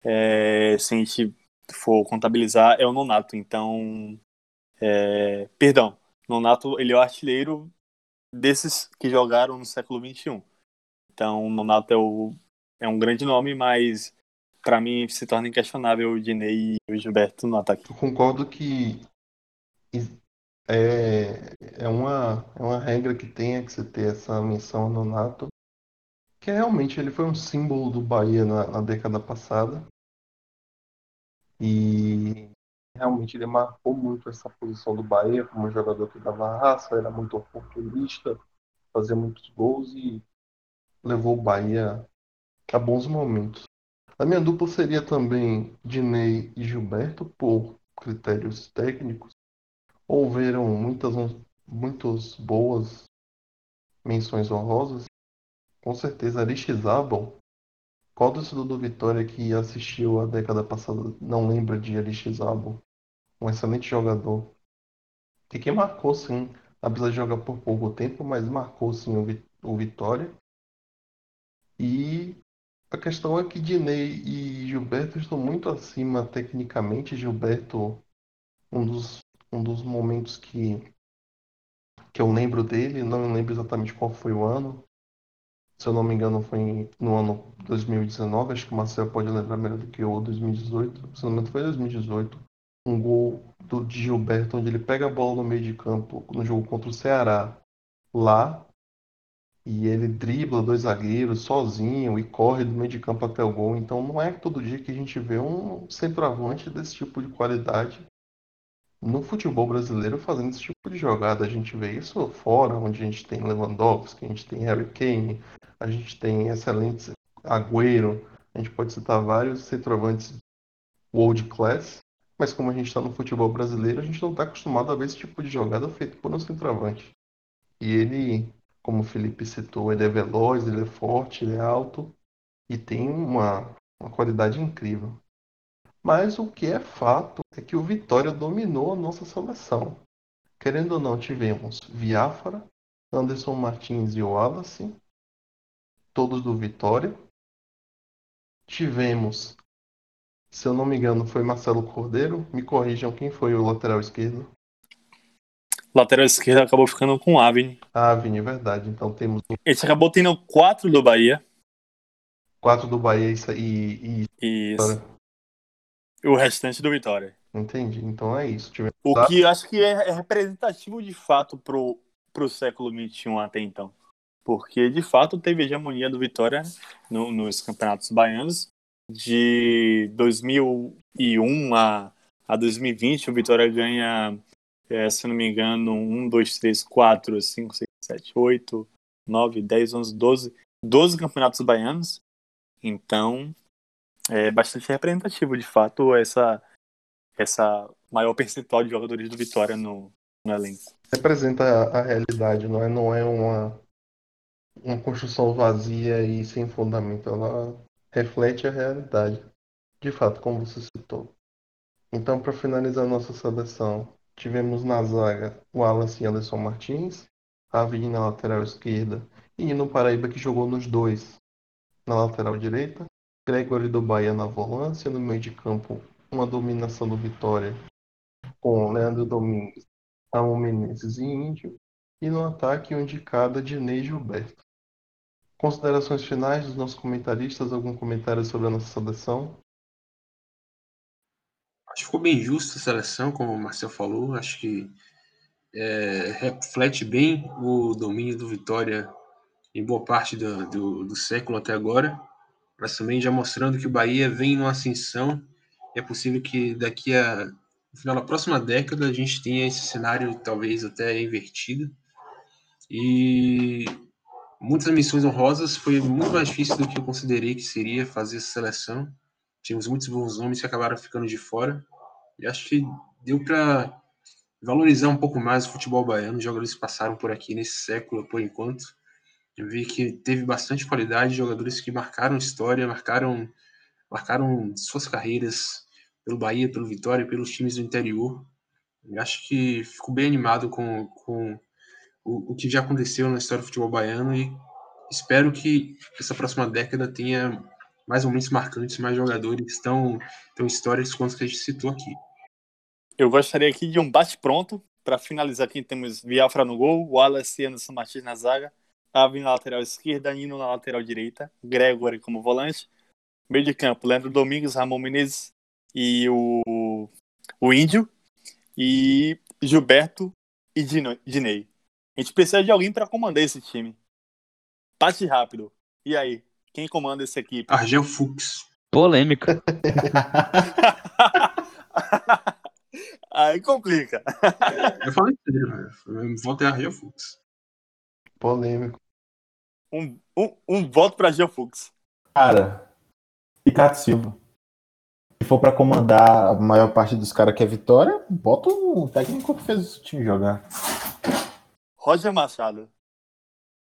É, se a gente for contabilizar, é o Nonato. Então, é, perdão, Nonato ele é o artilheiro desses que jogaram no século XXI. Então, Nonato é o é um grande nome, mas para mim se torna inquestionável o Dinei e o Gilberto no ataque. Eu concordo que é, é, uma, é uma regra que tenha que você ter essa menção no Nato, que realmente ele foi um símbolo do Bahia na, na década passada. E realmente ele marcou muito essa posição do Bahia como jogador que dava raça, era muito oportunista, fazia muitos gols e levou o Bahia a bons momentos. A minha dupla seria também Dinei e Gilberto, por critérios técnicos. Houveram muitas, muitas boas menções honrosas. Com certeza, Aristizábal. Qual torcedor do Vitória que assistiu a década passada não lembra de Aristizábal? Um excelente jogador. E que marcou, sim, apesar de jogar por pouco tempo, mas marcou, sim, o Vitória. E a questão é que Dinei e Gilberto estão muito acima tecnicamente. Gilberto, um dos, um dos momentos que, que eu lembro dele, não lembro exatamente qual foi o ano. Se eu não me engano, foi no ano 2019. Acho que o Marcel pode lembrar melhor do que eu, 2018. Se não me engano, foi 2018. Um gol do, Gilberto, onde ele pega a bola no meio de campo no jogo contra o Ceará. Lá, e ele dribla dois zagueiros sozinho e corre do meio de campo até o gol. Então não é todo dia que a gente vê um centroavante desse tipo de qualidade no futebol brasileiro fazendo esse tipo de jogada. A gente vê isso fora, onde a gente tem Lewandowski, a gente tem Harry Kane, a gente tem excelentes Agüero, a gente pode citar vários centroavantes world class, mas como a gente está no futebol brasileiro, a gente não está acostumado a ver esse tipo de jogada feito por um centroavante. E ele, como o Felipe citou, ele é veloz, ele é forte, ele é alto e tem uma, uma qualidade incrível. Mas o que é fato é que o Vitória dominou a nossa seleção. Querendo ou não, tivemos Viáfara, Anderson Martins e Wallace, todos do Vitória. Tivemos, se eu não me engano, foi Marcelo Cordeiro. Me corrijam quem foi o lateral esquerdo. Lateral esquerdo acabou ficando com o Avni. Avni, é verdade. Então temos Esse acabou tendo quatro do Bahia. quatro do Bahia e, e... Isso. E o restante do Vitória. Entendi. Então é isso. Tivemos O que eu acho que é é representativo de fato pro, pro século XXI até então. Porque de fato teve hegemonia do Vitória no- nos campeonatos baianos. De 2001 a, a 2020, o Vitória ganha, é, se não me engano, 1, 2, 3, 4, 5, 6, 7, 8, 9, 10, 11, 12. 12 campeonatos baianos. Então, é bastante representativo, de fato, essa, essa maior percentual de jogadores do Vitória no, no elenco. representa a, realidade, não é, não é uma, uma construção vazia e sem fundamento. Ela reflete a realidade, de fato, como você citou. Então, para finalizar nossa seleção, tivemos na zaga o Wallace e Anderson Martins, Avni na lateral esquerda e no Paraíba que jogou nos dois na lateral direita, Gregory do Bahia na volância, no meio de campo uma dominação do Vitória com Leandro Domingues, Ramon Menezes e Índio, e no ataque um de cada e Gilberto. Considerações finais dos nossos comentaristas, algum comentário sobre a nossa seleção? Acho que ficou bem justa a seleção, como o Marcel falou. Acho que é, reflete bem o domínio do Vitória em boa parte do, do, do século até agora, mas também já mostrando que o Bahia vem numa ascensão. É possível que daqui a no final da próxima década a gente tenha esse cenário talvez até invertido. E muitas missões honrosas foi muito mais difícil do que eu considerei que seria fazer essa seleção. Tínhamos muitos bons nomes que acabaram ficando de fora. E acho que deu para valorizar um pouco mais o futebol baiano. Os jogadores passaram por aqui nesse século, por enquanto. Eu vi que teve bastante qualidade, jogadores que marcaram história, marcaram, marcaram suas carreiras pelo Bahia, pelo Vitória, pelos times do interior. Eu acho que fico bem animado com, com o, o que já aconteceu na história do futebol baiano e espero que essa próxima década tenha mais momentos marcantes, mais jogadores tão, tão históricos quanto que a gente citou aqui. Eu gostaria aqui de um bate-pronto. Para finalizar aqui, temos Viafra no gol, Wallace e Anderson Martins na zaga, Avin na lateral esquerda, Nino na lateral direita, Gregory como volante, meio de campo, Leandro Domingues, Ramon Menezes e o, o Índio, e Gilberto e Dino- Dinei. A gente precisa de alguém para comandar esse time. Bate rápido. E aí, quem comanda essa equipe? Argel Fux. Polêmica. aí complica. Eu falei sério, velho. Volta é Argel Fux. Polêmico. Um, um, um voto para Gil Fux. Cara, Ricardo Silva. Se for pra comandar a maior parte dos caras que é vitória, bota o técnico que fez o time jogar. Roger Machado.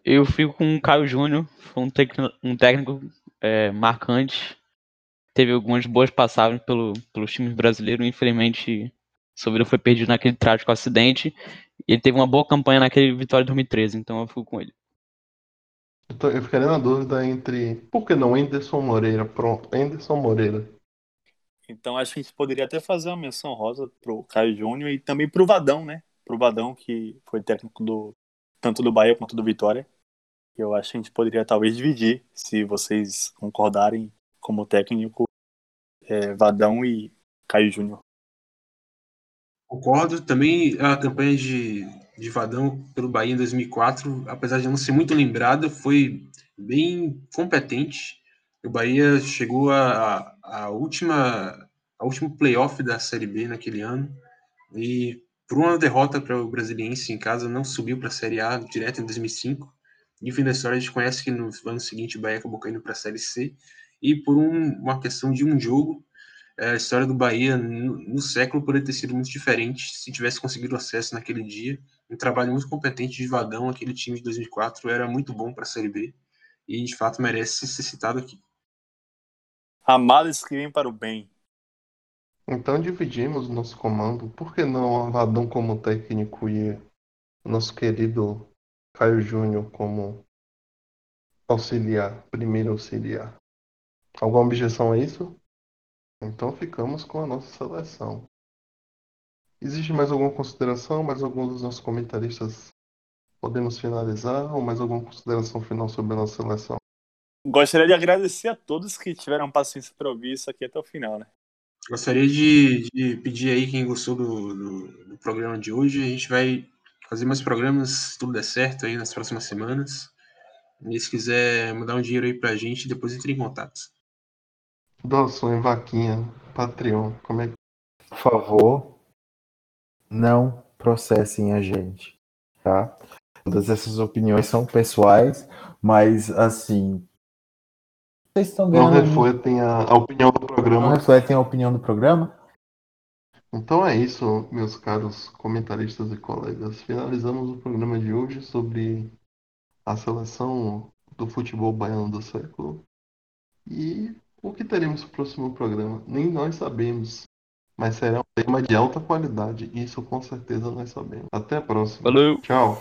Eu fico com o Caio Júnior, foi um técnico, um técnico é, marcante. Teve algumas boas passagens pelo, pelos times brasileiros. Infelizmente, sua vida foi perdida naquele trágico acidente. E ele teve uma boa campanha naquele Vitória 2013, então eu fico com ele. Eu, tô- eu ficaria na dúvida entre. Por que não Anderson Moreira? Pronto, Anderson Moreira. Então acho que a gente poderia até fazer uma menção rosa pro Caio Júnior e também pro Vadão, né? Pro Vadão, que foi técnico do tanto do Bahia quanto do Vitória. Eu acho que a gente poderia talvez dividir, se vocês concordarem, como técnico, é, Vadão e Caio Júnior. Concordo. Também a campanha de, de Vadão pelo Bahia em 2004, apesar de não ser muito lembrada, foi bem competente. O Bahia chegou a, a, a última a último playoff da Série B naquele ano e por uma derrota para o Brasiliense em casa não subiu para a Série A direto em 2005. E o fim da história a gente conhece que no ano seguinte o Bahia acabou caindo para a Série C. E por um, uma questão de um jogo, a história do Bahia no, no, século poderia ter sido muito diferente se tivesse conseguido acesso naquele dia. Um trabalho muito competente de Vadão, aquele time de 2004 era muito bom para a Série B e de fato merece ser citado aqui. Amados que vêm para o bem. Então dividimos o nosso comando. Por que não Vadão como técnico e nosso querido Caio Júnior como auxiliar, primeiro auxiliar? Alguma objeção a isso? Então ficamos com a nossa seleção. Existe mais alguma consideração? Mais algum dos nossos comentaristas podemos finalizar? Ou mais alguma consideração final sobre a nossa seleção? Gostaria de agradecer a todos que tiveram paciência para ouvir isso aqui até o final, né? Gostaria de, de pedir aí quem gostou do, do, do, programa de hoje. A gente vai fazer mais programas, se tudo der certo, aí nas próximas semanas. E se quiser mandar um dinheiro aí pra gente, depois entre em contato. Doação em vaquinha, Patreon, como é que. Por favor, não processem a gente, tá? Todas essas opiniões são pessoais, mas assim. Vocês estão ganhando. Não refletem a, a opinião do programa. Não refletem a opinião do programa? Então é isso, meus caros comentaristas e colegas. Finalizamos o programa de hoje sobre a seleção do futebol baiano do século. E o que teremos no próximo programa? Nem nós sabemos. Mas será um tema de alta qualidade. Isso com certeza nós sabemos. Até a próxima. Valeu. Tchau.